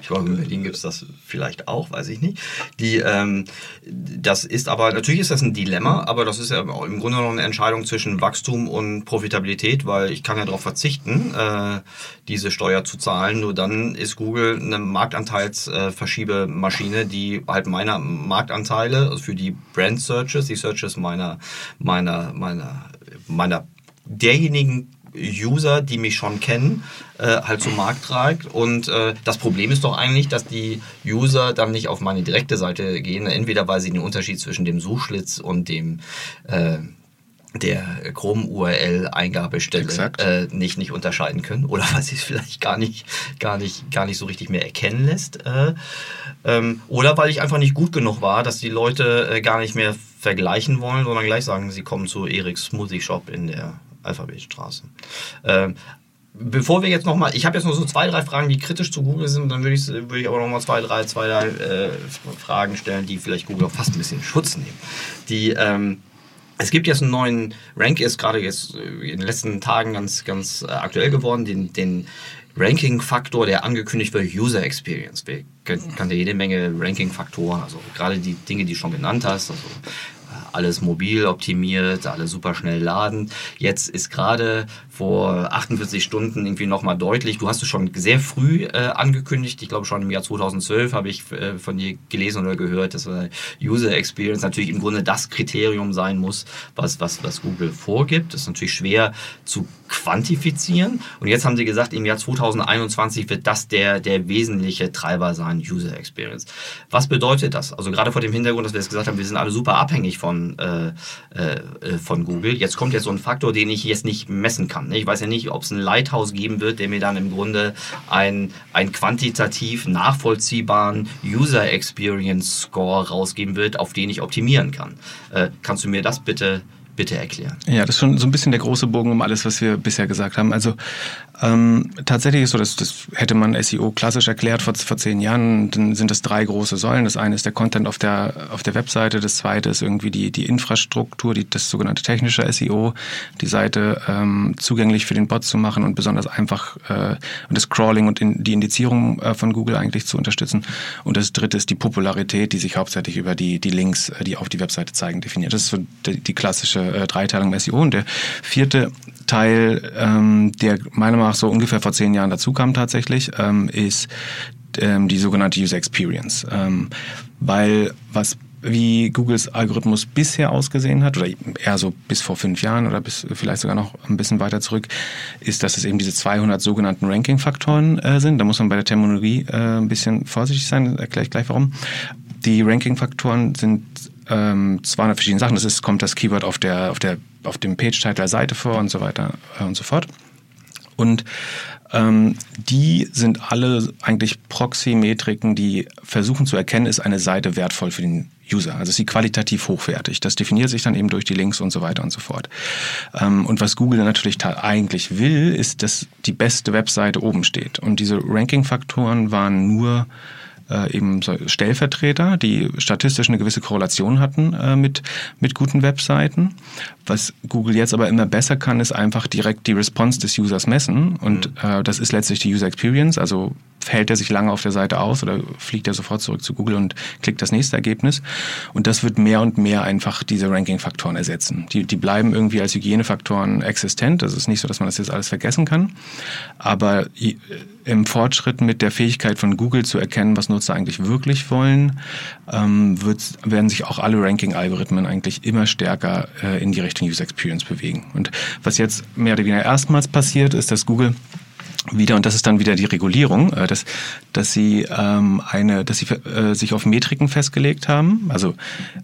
Speaker 1: Ich glaube, in Berlin gibt es das vielleicht auch, weiß ich nicht. Die, ähm, das ist aber, natürlich ist das ein Dilemma, aber das ist ja im Grunde noch eine Entscheidung zwischen Wachstum und Profitabilität, weil ich kann ja darauf verzichten, äh, diese Steuer zu zahlen. Nur dann ist Google eine Marktanteilsverschiebemaschine, die halt meine Marktanteile also für die Brand Searches, die Searches meiner, meiner, meiner, meiner derjenigen User, die mich schon kennen, äh, halt zum Markt treibt. Und äh, das Problem ist doch eigentlich, dass die User dann nicht auf meine direkte Seite gehen, entweder weil sie den Unterschied zwischen dem Suchschlitz und dem äh, der Chrome-URL-Eingabestelle äh, nicht, nicht unterscheiden können oder weil sie es vielleicht gar nicht, gar nicht, gar nicht so richtig mehr erkennen lässt. Äh, ähm, oder weil ich einfach nicht gut genug war, dass die Leute äh, gar nicht mehr vergleichen wollen, sondern gleich sagen, sie kommen zu Eriks Smoothie Shop in der Alphabetstraße. Ähm, bevor wir jetzt nochmal, ich habe jetzt noch so zwei, drei Fragen, die kritisch zu Google sind, dann würde ich, würd ich aber nochmal zwei, drei, zwei, drei äh, Fragen stellen, die vielleicht Google auch fast ein bisschen Schutz nehmen. Die, ähm, es gibt jetzt einen neuen Rank, ist gerade jetzt äh, in den letzten Tagen ganz, ganz äh, aktuell geworden, den, den Ranking-Faktor, der angekündigt wird, User Experience. Wir kannte jede Menge Ranking-Faktoren, also gerade die Dinge, die du schon genannt hast, also alles mobil optimiert, alles super schnell laden. Jetzt ist gerade vor 48 Stunden irgendwie nochmal deutlich, du hast es schon sehr früh äh, angekündigt, ich glaube schon im Jahr 2012 habe ich äh, von dir gelesen oder gehört, dass äh, User Experience natürlich im Grunde das Kriterium sein muss, was, was, was Google vorgibt. Das ist natürlich schwer zu quantifizieren. Und jetzt haben sie gesagt, im Jahr 2021 wird das der, der wesentliche Treiber sein, User Experience. Was bedeutet das? Also gerade vor dem Hintergrund, dass wir jetzt gesagt haben, wir sind alle super abhängig von, äh, äh, von Google. Jetzt kommt jetzt so ein Faktor, den ich jetzt nicht messen kann. Ich weiß ja nicht, ob es ein Lighthouse geben wird, der mir dann im Grunde ein, ein quantitativ nachvollziehbaren User Experience Score rausgeben wird, auf den ich optimieren kann. Äh, kannst du mir das bitte bitte erklären.
Speaker 2: Ja, das ist schon so ein bisschen der große Bogen um alles, was wir bisher gesagt haben. Also ähm, tatsächlich ist so, dass das hätte man SEO klassisch erklärt vor, vor zehn Jahren. Dann sind es drei große Säulen. Das eine ist der Content auf der auf der Webseite. Das zweite ist irgendwie die die Infrastruktur, die das sogenannte technische SEO, die Seite ähm, zugänglich für den Bot zu machen und besonders einfach äh, das Crawling und in, die Indizierung äh, von Google eigentlich zu unterstützen. Und das dritte ist die Popularität, die sich hauptsächlich über die die Links, äh, die auf die Webseite zeigen, definiert. Das ist so die, die klassische äh, Dreiteilung im SEO. Und der vierte Teil, ähm, der meiner Meinung nach so ungefähr vor zehn Jahren dazu kam tatsächlich, ähm, ist ähm, die sogenannte User Experience. Ähm, weil was wie Googles Algorithmus bisher ausgesehen hat, oder eher so bis vor fünf Jahren oder bis vielleicht sogar noch ein bisschen weiter zurück, ist, dass es eben diese 200 sogenannten Ranking-Faktoren äh, sind. Da muss man bei der Terminologie äh, ein bisschen vorsichtig sein, erkläre ich gleich warum. Die Ranking-Faktoren sind ähm, 200 verschiedene Sachen. Das ist, kommt das Keyword auf der, auf der, auf dem Page-Title der Seite vor und so weiter äh, und so fort. Und ähm, die sind alle eigentlich Proxy-Metriken, die versuchen zu erkennen, ist eine Seite wertvoll für den User. Also ist sie qualitativ hochwertig. Das definiert sich dann eben durch die Links und so weiter und so fort. Ähm, und was Google natürlich eigentlich will, ist, dass die beste Webseite oben steht. Und diese Ranking-Faktoren waren nur äh, eben so Stellvertreter, die statistisch eine gewisse Korrelation hatten äh, mit, mit guten Webseiten. Was Google jetzt aber immer besser kann, ist einfach direkt die Response des Users messen. Und mhm. äh, das ist letztlich die User Experience. Also hält er sich lange auf der Seite aus oder fliegt er sofort zurück zu Google und klickt das nächste Ergebnis. Und das wird mehr und mehr einfach diese Ranking-Faktoren ersetzen. Die, die bleiben irgendwie als Hygienefaktoren existent. Das ist nicht so, dass man das jetzt alles vergessen kann. Aber im Fortschritt mit der Fähigkeit von Google zu erkennen, was Nutzer eigentlich wirklich wollen, ähm, wird, werden sich auch alle Ranking-Algorithmen eigentlich immer stärker äh, in die Richtung User Experience bewegen. Und was jetzt mehr oder weniger erstmals passiert, ist, dass Google wieder und das ist dann wieder die Regulierung, äh, dass dass sie ähm, eine, dass sie äh, sich auf Metriken festgelegt haben. Also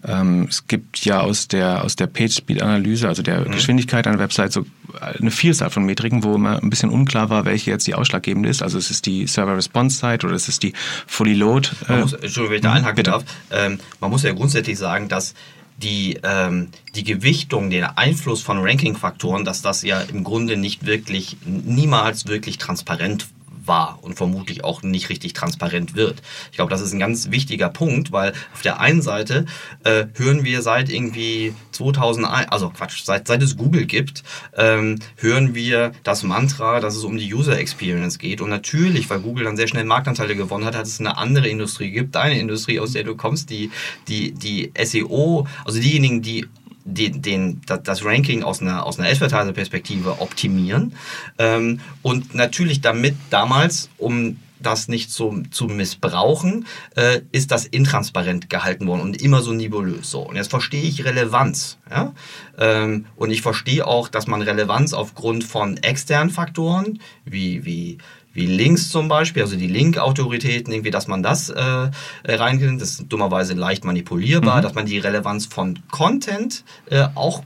Speaker 2: ähm, es gibt ja aus der aus der Page Speed Analyse, also der mhm. Geschwindigkeit einer Website so eine Vielzahl von Metriken, wo immer ein bisschen unklar war, welche jetzt die ausschlaggebende ist. Also es ist die Server Response Zeit oder es ist die Fully Load.
Speaker 1: Äh, man muss, Entschuldigung, wenn ich da mhm, einhaken darf. Ähm, man muss ja grundsätzlich sagen, dass die, ähm, die Gewichtung, den Einfluss von Ranking-Faktoren, dass das ja im Grunde nicht wirklich, niemals wirklich transparent war und vermutlich auch nicht richtig transparent wird. Ich glaube, das ist ein ganz wichtiger Punkt, weil auf der einen Seite äh, hören wir seit irgendwie 2001, also Quatsch, seit, seit es Google gibt, ähm, hören wir das Mantra, dass es um die User Experience geht. Und natürlich, weil Google dann sehr schnell Marktanteile gewonnen hat, hat es eine andere Industrie gibt, eine Industrie, aus der du kommst, die, die, die SEO, also diejenigen, die den, den, das Ranking aus einer, aus einer Advertiser-Perspektive optimieren. Ähm, und natürlich damit damals, um das nicht zu, zu missbrauchen, äh, ist das intransparent gehalten worden und immer so nebulös. So. Und jetzt verstehe ich Relevanz. Ja? Ähm, und ich verstehe auch, dass man Relevanz aufgrund von externen Faktoren, wie, wie wie Links zum Beispiel, also die Link-Autoritäten, irgendwie, dass man das äh, reinkriegt. Das ist dummerweise leicht manipulierbar, mhm. dass man die Relevanz von Content äh, auch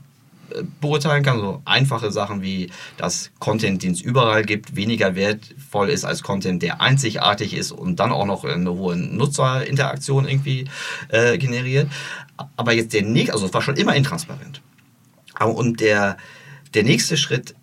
Speaker 1: äh, beurteilen kann. So einfache Sachen wie, dass Content, den es überall gibt, weniger wertvoll ist als Content, der einzigartig ist und dann auch noch eine hohe Nutzerinteraktion irgendwie äh, generiert. Aber jetzt der nächste, also es war schon immer intransparent. Und der, der nächste Schritt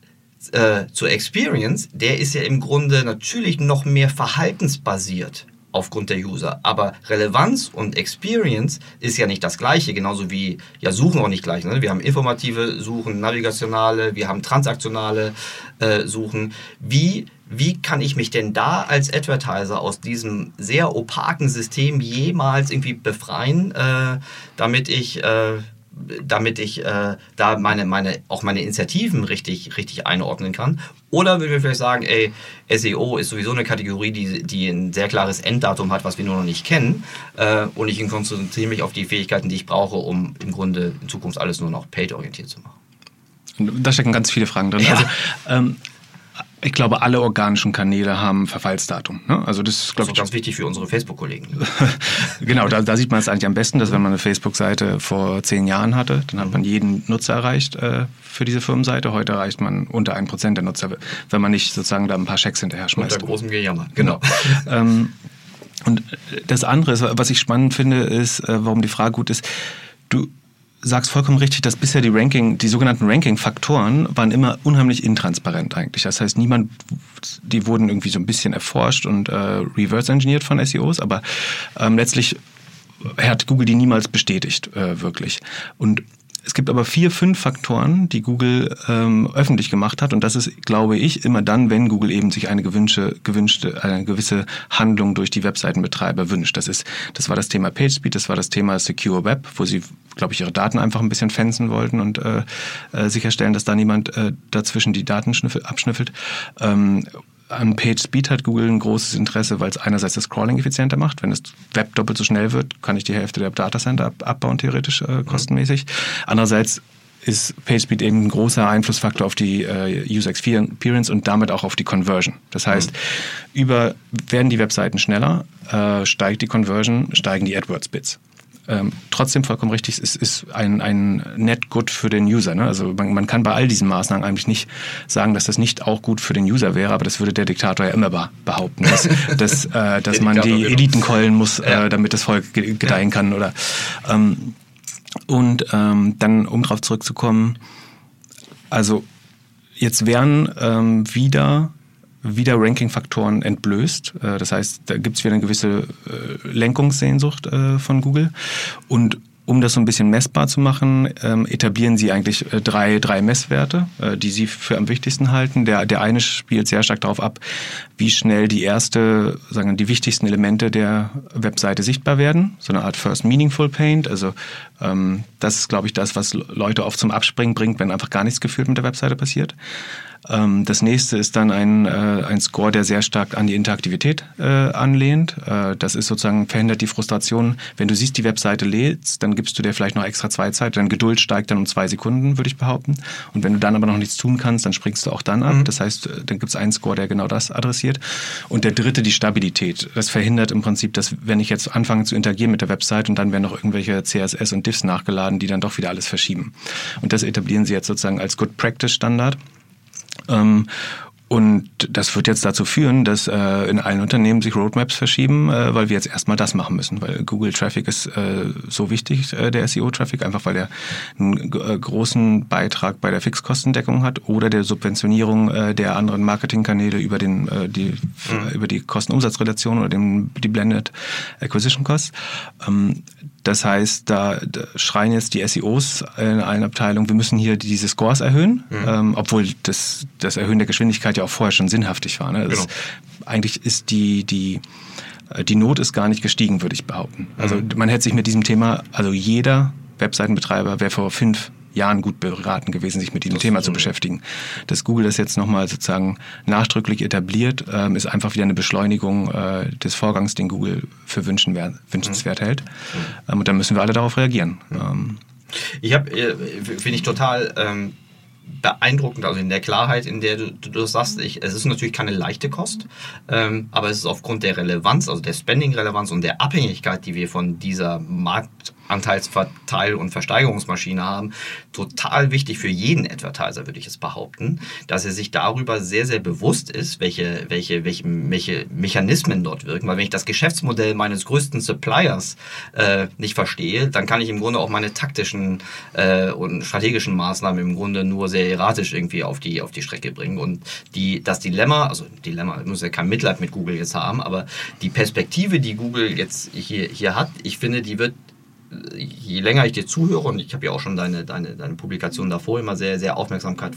Speaker 1: äh, zur Experience, der ist ja im Grunde natürlich noch mehr verhaltensbasiert aufgrund der User. Aber Relevanz und Experience ist ja nicht das gleiche, genauso wie ja Suchen auch nicht gleich. Ne? Wir haben informative Suchen, navigationale, wir haben transaktionale äh, Suchen. Wie wie kann ich mich denn da als Advertiser aus diesem sehr opaken System jemals irgendwie befreien, äh, damit ich äh, damit ich äh, da meine, meine, auch meine Initiativen richtig, richtig einordnen kann. Oder würden wir vielleicht sagen, ey, SEO ist sowieso eine Kategorie, die, die ein sehr klares Enddatum hat, was wir nur noch nicht kennen. Äh, und ich konzentriere mich auf die Fähigkeiten, die ich brauche, um im Grunde in Zukunft alles nur noch paid-orientiert zu machen.
Speaker 2: Da stecken ganz viele Fragen drin. Ja. Also, ähm, ich glaube, alle organischen Kanäle haben Verfallsdatum. Ne? Also das ist, glaube
Speaker 1: ich, ganz wichtig für unsere Facebook-Kollegen.
Speaker 2: genau, da, da, sieht man es eigentlich am besten, dass wenn man eine Facebook-Seite vor zehn Jahren hatte, dann hat man jeden Nutzer erreicht äh, für diese Firmenseite. Heute erreicht man unter ein Prozent der Nutzer, wenn man nicht sozusagen da ein paar Schecks hinterher schmeißt.
Speaker 1: Unter großem Gejammer.
Speaker 2: Genau. ähm, und das andere, was ich spannend finde, ist, äh, warum die Frage gut ist, du sagst vollkommen richtig, dass bisher die Ranking, die sogenannten Ranking-Faktoren waren immer unheimlich intransparent eigentlich. Das heißt, niemand, die wurden irgendwie so ein bisschen erforscht und äh, reverse-engineert von SEOs, aber ähm, letztlich hat Google die niemals bestätigt, äh, wirklich. Und es gibt aber vier, fünf Faktoren, die Google ähm, öffentlich gemacht hat. Und das ist, glaube ich, immer dann, wenn Google eben sich eine gewünschte, gewünschte, eine gewisse Handlung durch die Webseitenbetreiber wünscht. Das ist, das war das Thema PageSpeed, das war das Thema Secure Web, wo sie, glaube ich, ihre Daten einfach ein bisschen fenzen wollten und äh, äh, sicherstellen, dass da niemand äh, dazwischen die Daten abschnüffelt. Ähm, an PageSpeed hat Google ein großes Interesse, weil es einerseits das Crawling effizienter macht. Wenn das Web doppelt so schnell wird, kann ich die Hälfte der Datacenter abbauen, theoretisch äh, kostenmäßig. Andererseits ist PageSpeed eben ein großer Einflussfaktor auf die äh, User Experience und damit auch auf die Conversion. Das heißt, mhm. über werden die Webseiten schneller, äh, steigt die Conversion, steigen die AdWords-Bits ähm, trotzdem vollkommen richtig, es ist ein, ein Net Good für den User. Ne? Also man, man kann bei all diesen Maßnahmen eigentlich nicht sagen, dass das nicht auch gut für den User wäre, aber das würde der Diktator ja immer behaupten, dass, dass, äh, dass man die genau. Eliten keulen muss, äh, ja. äh, damit das Volk gedeihen kann. Oder ähm, und ähm, dann, um darauf zurückzukommen, also jetzt wären ähm, wieder wieder Ranking-Faktoren entblößt. Äh, das heißt, da gibt es wieder eine gewisse äh, Lenkungssehnsucht äh, von Google. Und um das so ein bisschen messbar zu machen, ähm, etablieren Sie eigentlich äh, drei, drei Messwerte, äh, die Sie für am wichtigsten halten. Der, der eine spielt sehr stark darauf ab, wie schnell die erste, sagen wir, die wichtigsten Elemente der Webseite sichtbar werden. So eine Art First Meaningful Paint. Also ähm, das ist, glaube ich, das, was Leute oft zum Abspringen bringt, wenn einfach gar nichts gefühlt mit der Webseite passiert. Ähm, das nächste ist dann ein, äh, ein Score, der sehr stark an die Interaktivität äh, anlehnt. Äh, das ist sozusagen, verhindert die Frustration. Wenn du siehst, die Webseite lädst, dann gibst du dir vielleicht noch extra zwei Zeit. Deine Geduld steigt dann um zwei Sekunden, würde ich behaupten. Und wenn du dann aber noch nichts tun kannst, dann springst du auch dann ab. Mhm. Das heißt, dann gibt es einen Score, der genau das adressiert. Und der dritte, die Stabilität. Das verhindert im Prinzip, dass wenn ich jetzt anfange zu interagieren mit der Website und dann werden noch irgendwelche CSS und Diffs nachgeladen, die dann doch wieder alles verschieben. Und das etablieren sie jetzt sozusagen als Good Practice Standard. Ähm, und das wird jetzt dazu führen, dass äh, in allen Unternehmen sich Roadmaps verschieben, äh, weil wir jetzt erstmal das machen müssen, weil Google Traffic ist äh, so wichtig, äh, der SEO-Traffic, einfach weil er einen äh, großen Beitrag bei der Fixkostendeckung hat oder der Subventionierung äh, der anderen Marketingkanäle über den äh, die mhm. über die Kosten-Umsatz-Relation oder den, die Blended Acquisition Cost. Ähm, das heißt, da, da schreien jetzt die SEOs in allen Abteilungen, wir müssen hier diese Scores erhöhen, mhm. ähm, obwohl das, das Erhöhen der Geschwindigkeit ja auch vorher schon sinnhaftig war. Ne? Genau. Ist, eigentlich ist die, die, die Not ist gar nicht gestiegen, würde ich behaupten. Also mhm. man hätte sich mit diesem Thema, also jeder Webseitenbetreiber wäre vor fünf Jahren gut beraten gewesen, sich mit diesem das Thema zu beschäftigen. Dass Google das jetzt nochmal sozusagen nachdrücklich etabliert, ähm, ist einfach wieder eine Beschleunigung äh, des Vorgangs, den Google für wünschenswert hält. Mhm. Ähm, und da müssen wir alle darauf reagieren. Mhm. Ähm,
Speaker 1: ich habe, äh, finde ich total ähm, beeindruckend, also in der Klarheit, in der du, du, du sagst, ich, es ist natürlich keine leichte Kost, ähm, aber es ist aufgrund der Relevanz, also der Spending-Relevanz und der Abhängigkeit, die wir von dieser Markt Anteilsverteil- und Versteigerungsmaschine haben, total wichtig für jeden Advertiser, würde ich es behaupten, dass er sich darüber sehr, sehr bewusst ist, welche, welche, welche, welche Mechanismen dort wirken. Weil wenn ich das Geschäftsmodell meines größten Suppliers äh, nicht verstehe, dann kann ich im Grunde auch meine taktischen äh, und strategischen Maßnahmen im Grunde nur sehr erratisch irgendwie auf die, auf die Strecke bringen. Und die, das Dilemma, also Dilemma, ich muss ja kein Mitleid mit Google jetzt haben, aber die Perspektive, die Google jetzt hier, hier hat, ich finde, die wird je länger ich dir zuhöre, und ich habe ja auch schon deine, deine, deine Publikation davor immer sehr, sehr, Aufmerksamkeit,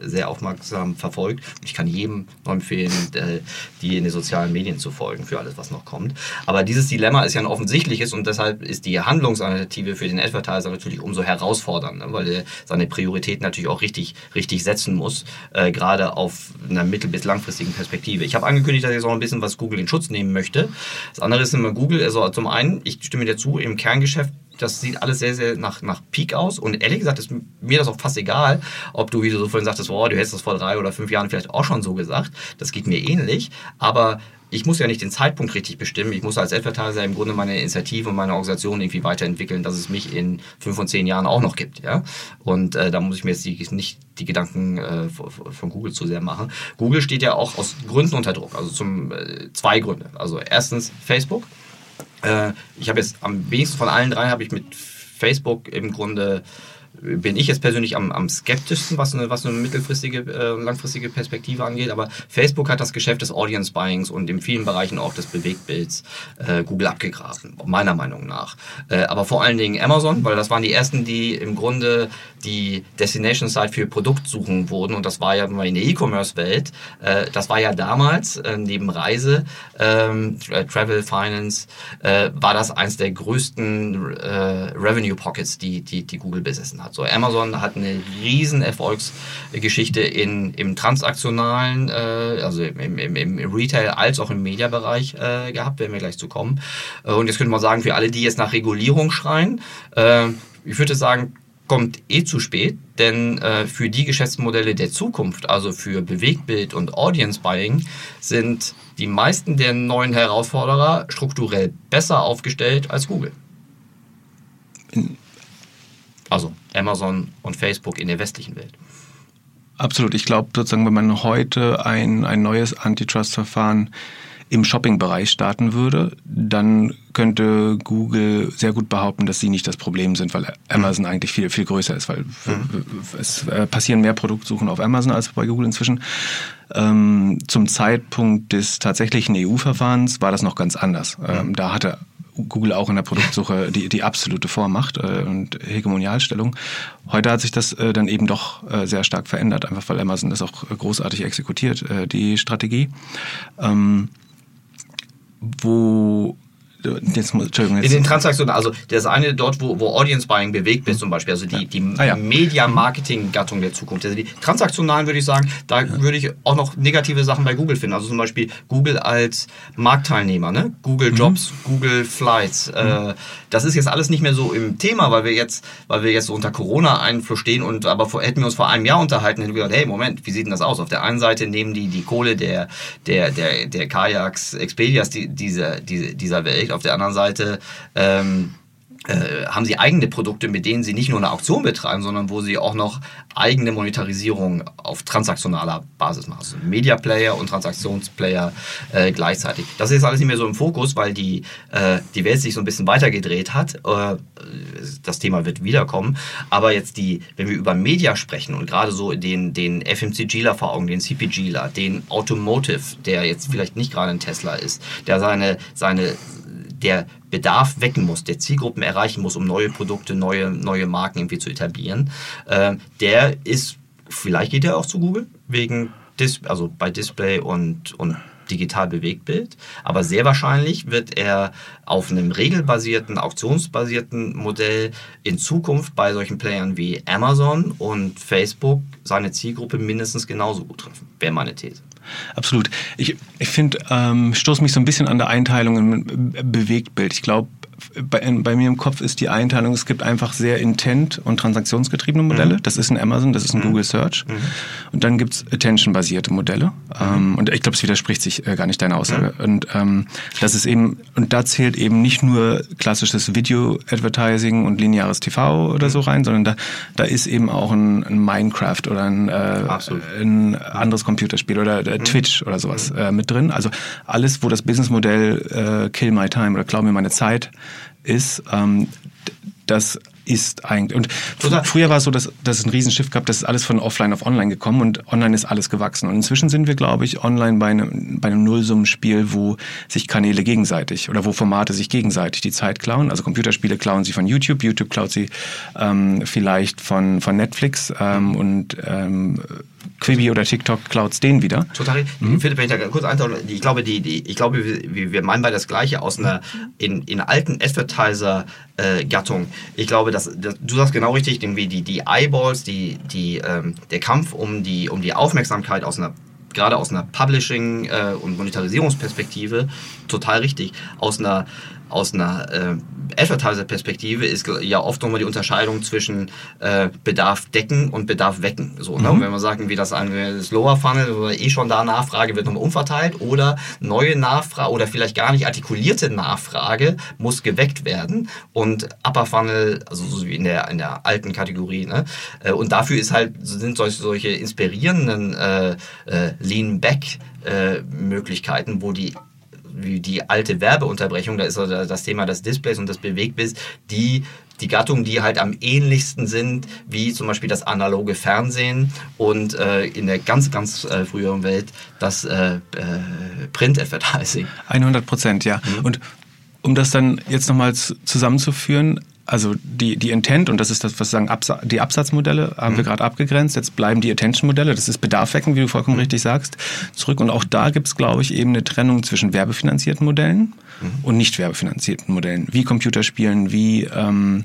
Speaker 1: sehr aufmerksam verfolgt. Ich kann jedem empfehlen, äh, die in den sozialen Medien zu folgen für alles, was noch kommt. Aber dieses Dilemma ist ja ein offensichtliches und deshalb ist die Handlungsalternative für den Advertiser natürlich umso herausfordernder, weil er seine Prioritäten natürlich auch richtig, richtig setzen muss, äh, gerade auf einer mittel- bis langfristigen Perspektive. Ich habe angekündigt, dass ich auch ein bisschen was Google in Schutz nehmen möchte. Das andere ist immer Google, also zum einen, ich stimme dir zu, im Kerngeschäft Geschäft, das sieht alles sehr, sehr nach, nach Peak aus. Und ehrlich gesagt ist mir das auch fast egal, ob du, wie du so vorhin sagtest, wow, du hättest das vor drei oder fünf Jahren vielleicht auch schon so gesagt. Das geht mir ähnlich. Aber ich muss ja nicht den Zeitpunkt richtig bestimmen. Ich muss als Advertiser im Grunde meine Initiative und meine Organisation irgendwie weiterentwickeln, dass es mich in fünf und zehn Jahren auch noch gibt. Ja? Und äh, da muss ich mir jetzt die, nicht die Gedanken äh, von Google zu sehr machen. Google steht ja auch aus Gründen unter Druck. Also zum äh, zwei Gründe. Also erstens Facebook. Äh, ich habe jetzt am wenigsten von allen drei habe ich mit Facebook im Grunde bin ich jetzt persönlich am, am skeptischsten, was eine, was eine mittelfristige äh, langfristige Perspektive angeht. Aber Facebook hat das Geschäft des Audience Buyings und in vielen Bereichen auch des Bewegtbilds äh, Google abgegraben, meiner Meinung nach. Äh, aber vor allen Dingen Amazon, weil das waren die ersten, die im Grunde die Destination Site für Produktsuchen wurden. Und das war ja in der E-Commerce-Welt. Äh, das war ja damals äh, neben Reise, ähm, Travel, Finance, äh, war das eins der größten äh, Revenue Pockets, die, die, die Google besessen hat hat. So Amazon hat eine riesen Erfolgsgeschichte in, im transaktionalen, äh, also im, im, im Retail als auch im Mediabereich äh, gehabt, werden wir gleich zu kommen. Äh, und jetzt könnte man sagen, für alle, die jetzt nach Regulierung schreien, äh, ich würde sagen, kommt eh zu spät, denn äh, für die Geschäftsmodelle der Zukunft, also für Bewegtbild und Audience Buying, sind die meisten der neuen Herausforderer strukturell besser aufgestellt als Google. Also Amazon und Facebook in der westlichen Welt.
Speaker 2: Absolut. Ich glaube sozusagen, wenn man heute ein, ein neues Antitrust-Verfahren im Shopping-Bereich starten würde, dann könnte Google sehr gut behaupten, dass sie nicht das Problem sind, weil Amazon mhm. eigentlich viel, viel größer ist, weil mhm. es äh, passieren mehr Produktsuchen auf Amazon als bei Google inzwischen. Ähm, zum Zeitpunkt des tatsächlichen EU-Verfahrens war das noch ganz anders. Ähm, da hatte Google auch in der Produktsuche die, die absolute Vormacht äh, und Hegemonialstellung. Heute hat sich das äh, dann eben doch äh, sehr stark verändert, einfach weil Amazon das auch großartig exekutiert, äh, die Strategie. Ähm, wo
Speaker 1: Jetzt, Entschuldigung, jetzt. In den Transaktionen, also das eine dort, wo, wo Audience Buying bewegt bist zum Beispiel, also die, die ah, ja. Media-Marketing-Gattung der Zukunft. Also die transaktionalen würde ich sagen, da ja. würde ich auch noch negative Sachen bei Google finden. Also zum Beispiel Google als Marktteilnehmer, ne? Google mhm. Jobs, mhm. Google Flights. Mhm. Äh, das ist jetzt alles nicht mehr so im Thema, weil wir jetzt, weil wir jetzt so unter Corona-Einfluss stehen und aber vor, hätten wir uns vor einem Jahr unterhalten, hätten wir gesagt, hey, Moment, wie sieht denn das aus? Auf der einen Seite nehmen die die Kohle der, der, der, der Kajaks, Expedias die, dieser, diese, dieser Welt auf der anderen Seite ähm, äh, haben sie eigene Produkte, mit denen sie nicht nur eine Auktion betreiben, sondern wo sie auch noch eigene Monetarisierung auf transaktionaler Basis machen. Also Media Player und Transaktionsplayer äh, gleichzeitig. Das ist jetzt alles nicht mehr so im Fokus, weil die, äh, die Welt sich so ein bisschen weitergedreht hat. Äh, das Thema wird wiederkommen. Aber jetzt die, wenn wir über Media sprechen und gerade so den, den FMCGler vor Augen, den CPGler, den Automotive, der jetzt vielleicht nicht gerade ein Tesla ist, der seine, seine der Bedarf wecken muss, der Zielgruppen erreichen muss, um neue Produkte, neue, neue Marken irgendwie zu etablieren, äh, der ist, vielleicht geht er auch zu Google, wegen Dis also bei Display und, und digital Bewegtbild, aber sehr wahrscheinlich wird er auf einem regelbasierten, auktionsbasierten Modell in Zukunft bei solchen Playern wie Amazon und Facebook seine Zielgruppe mindestens genauso gut treffen. Wäre meine These.
Speaker 2: Absolut. Ich, ich finde, ähm, stoße mich so ein bisschen an der Einteilung im Bewegtbild. Ich glaube, bei, bei, mir im Kopf ist die Einteilung, es gibt einfach sehr intent- und transaktionsgetriebene Modelle. Mhm. Das ist ein Amazon, das ist ein mhm. Google Search. Mhm. Und dann gibt's attention-basierte Modelle. Ähm, und ich glaube, es widerspricht sich äh, gar nicht deiner Aussage. Mhm. Und ähm, das ist eben, und da zählt eben nicht nur klassisches Video-Advertising und lineares TV oder so mhm. rein, sondern da, da ist eben auch ein, ein Minecraft oder ein, äh, ein anderes Computerspiel oder äh, Twitch oder sowas äh, mit drin. Also alles, wo das Businessmodell äh, Kill My Time oder Klau mir meine Zeit ist, ähm, das ist eigentlich. Und Total. früher war es so, dass, dass es ein Riesenschiff gab, das ist alles von offline auf online gekommen und online ist alles gewachsen. Und inzwischen sind wir, glaube ich, online bei einem, bei einem Nullsummenspiel, wo sich Kanäle gegenseitig oder wo Formate sich gegenseitig die Zeit klauen. Also Computerspiele klauen sie von YouTube, YouTube klaut sie ähm, vielleicht von, von Netflix ähm, und ähm, Quibi oder TikTok klaut den wieder.
Speaker 1: Total. Mhm. Philipp, wenn ich da kurz eintauche, ich glaube, die, die, ich glaube, wir, wir meinen bei das Gleiche aus einer in, in alten Advertiser-Gattung. Äh, ich glaube, dass, dass, du sagst genau richtig, irgendwie die, die Eyeballs, die, die, ähm, der Kampf um die, um die Aufmerksamkeit aus einer gerade aus einer Publishing- äh, und Monetarisierungsperspektive total richtig. Aus einer aus einer äh, Advertiser-Perspektive ist ja oft nochmal die Unterscheidung zwischen äh, Bedarf decken und Bedarf wecken. So, ne? Mhm. wenn man sagen, wie das das Lower Funnel oder eh schon da Nachfrage wird nochmal umverteilt oder neue Nachfrage oder vielleicht gar nicht artikulierte Nachfrage muss geweckt werden und Upper Funnel, also so wie in der, in der alten Kategorie. Ne? Äh, und dafür ist halt, sind solche, solche inspirierenden äh, äh, Lean-Back äh, wo die wie die alte Werbeunterbrechung, da ist also das Thema des Displays und des Bewegtbilds, die die Gattungen, die halt am ähnlichsten sind, wie zum Beispiel das analoge Fernsehen und äh, in der ganz, ganz äh, früheren Welt das äh, äh Print-Advertising.
Speaker 2: 100 Prozent, ja. Mhm. Und um das dann jetzt nochmal zusammenzuführen, also die, die Intent, und das ist das, was sagen, Absa die Absatzmodelle haben mhm. wir gerade abgegrenzt. Jetzt bleiben die Attention-Modelle, das ist Bedarfwecken, wie du vollkommen mhm. richtig sagst, zurück. Und auch da gibt es, glaube ich, eben eine Trennung zwischen werbefinanzierten Modellen mhm. und nicht werbefinanzierten Modellen, wie Computerspielen, wie, ähm,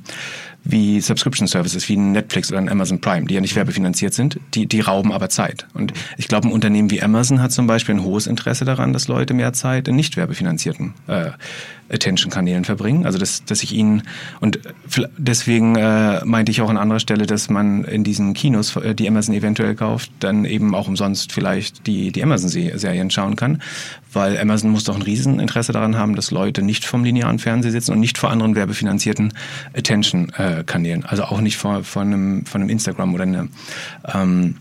Speaker 2: wie Subscription Services, wie Netflix oder ein Amazon Prime, die ja nicht werbefinanziert sind, die, die rauben aber Zeit. Und ich glaube, ein Unternehmen wie Amazon hat zum Beispiel ein hohes Interesse daran, dass Leute mehr Zeit in nicht werbefinanzierten äh, Attention-Kanälen verbringen. Also dass, dass ich ihnen und deswegen äh, meinte ich auch an anderer Stelle, dass man in diesen Kinos, äh, die Amazon eventuell kauft, dann eben auch umsonst vielleicht die, die Amazon-Serien schauen kann. Weil Amazon muss doch ein Rieseninteresse daran haben, dass Leute nicht vom linearen Fernsehen sitzen und nicht vor anderen werbefinanzierten Attention-Kanälen. Also auch nicht vor, vor, einem, von einem Instagram oder einer ähm,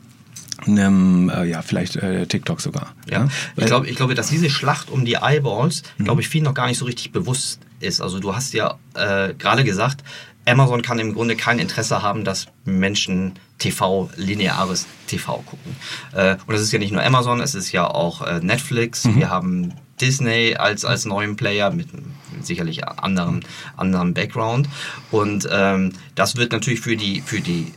Speaker 2: einem, äh, ja, vielleicht äh, TikTok sogar.
Speaker 1: Ja. Ich, glaube, ich glaube, dass diese Schlacht um die Eyeballs, mhm. glaube ich, vielen noch gar nicht so richtig bewusst ist. Also du hast ja äh, gerade gesagt, Amazon kann im Grunde kein Interesse haben, dass Menschen TV, lineares TV gucken. Äh, und das ist ja nicht nur Amazon, es ist ja auch äh, Netflix. Mhm. Wir haben Disney als, als neuen Player mit sicherlich anderem, anderem Background. Und ähm, das wird natürlich für die, für die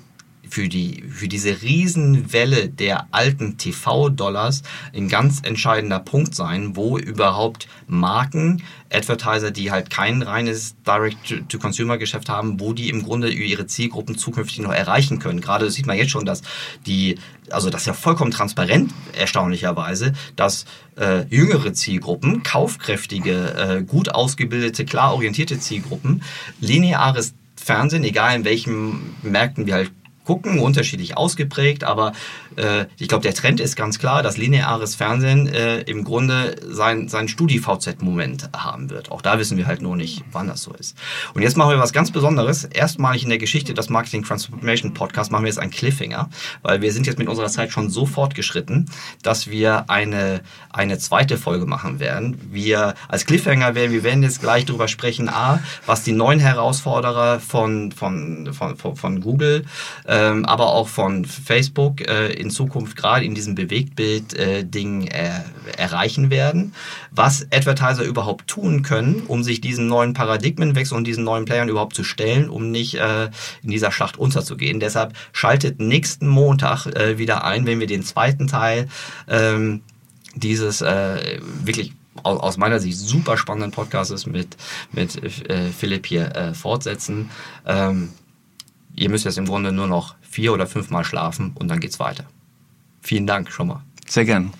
Speaker 1: für, die, für diese Riesenwelle der alten TV-Dollars ein ganz entscheidender Punkt sein, wo überhaupt Marken, Advertiser, die halt kein reines Direct-to-Consumer-Geschäft haben, wo die im Grunde ihre Zielgruppen zukünftig noch erreichen können. Gerade sieht man jetzt schon, dass die, also das ist ja vollkommen transparent, erstaunlicherweise, dass äh, jüngere Zielgruppen, kaufkräftige, äh, gut ausgebildete, klar orientierte Zielgruppen, lineares Fernsehen, egal in welchen Märkten wir halt gucken, unterschiedlich ausgeprägt, aber äh, ich glaube, der Trend ist ganz klar, dass lineares Fernsehen äh, im Grunde sein, sein Studi-VZ-Moment haben wird. Auch da wissen wir halt nur nicht, wann das so ist. Und jetzt machen wir was ganz Besonderes. Erstmalig in der Geschichte des Marketing Transformation Podcast machen wir jetzt einen Cliffhanger, weil wir sind jetzt mit unserer Zeit schon so fortgeschritten, dass wir eine, eine zweite Folge machen werden. Wir als Cliffhanger werden, wir werden jetzt gleich darüber sprechen, A, was die neuen Herausforderer von, von, von, von, von Google, ähm, aber auch von Facebook äh, in Zukunft gerade in diesem Bewegtbild-Ding äh, erreichen werden, was Advertiser überhaupt tun können, um sich diesen neuen Paradigmenwechsel und diesen neuen Playern überhaupt zu stellen, um nicht äh, in dieser Schlacht unterzugehen. Deshalb schaltet nächsten Montag äh, wieder ein, wenn wir den zweiten Teil ähm, dieses äh, wirklich aus meiner Sicht super spannenden Podcasts mit, mit äh, Philipp hier äh, fortsetzen. Ähm, ihr müsst jetzt im Grunde nur noch vier oder fünfmal schlafen und dann geht's weiter. Vielen Dank schon mal.
Speaker 2: Sehr gern.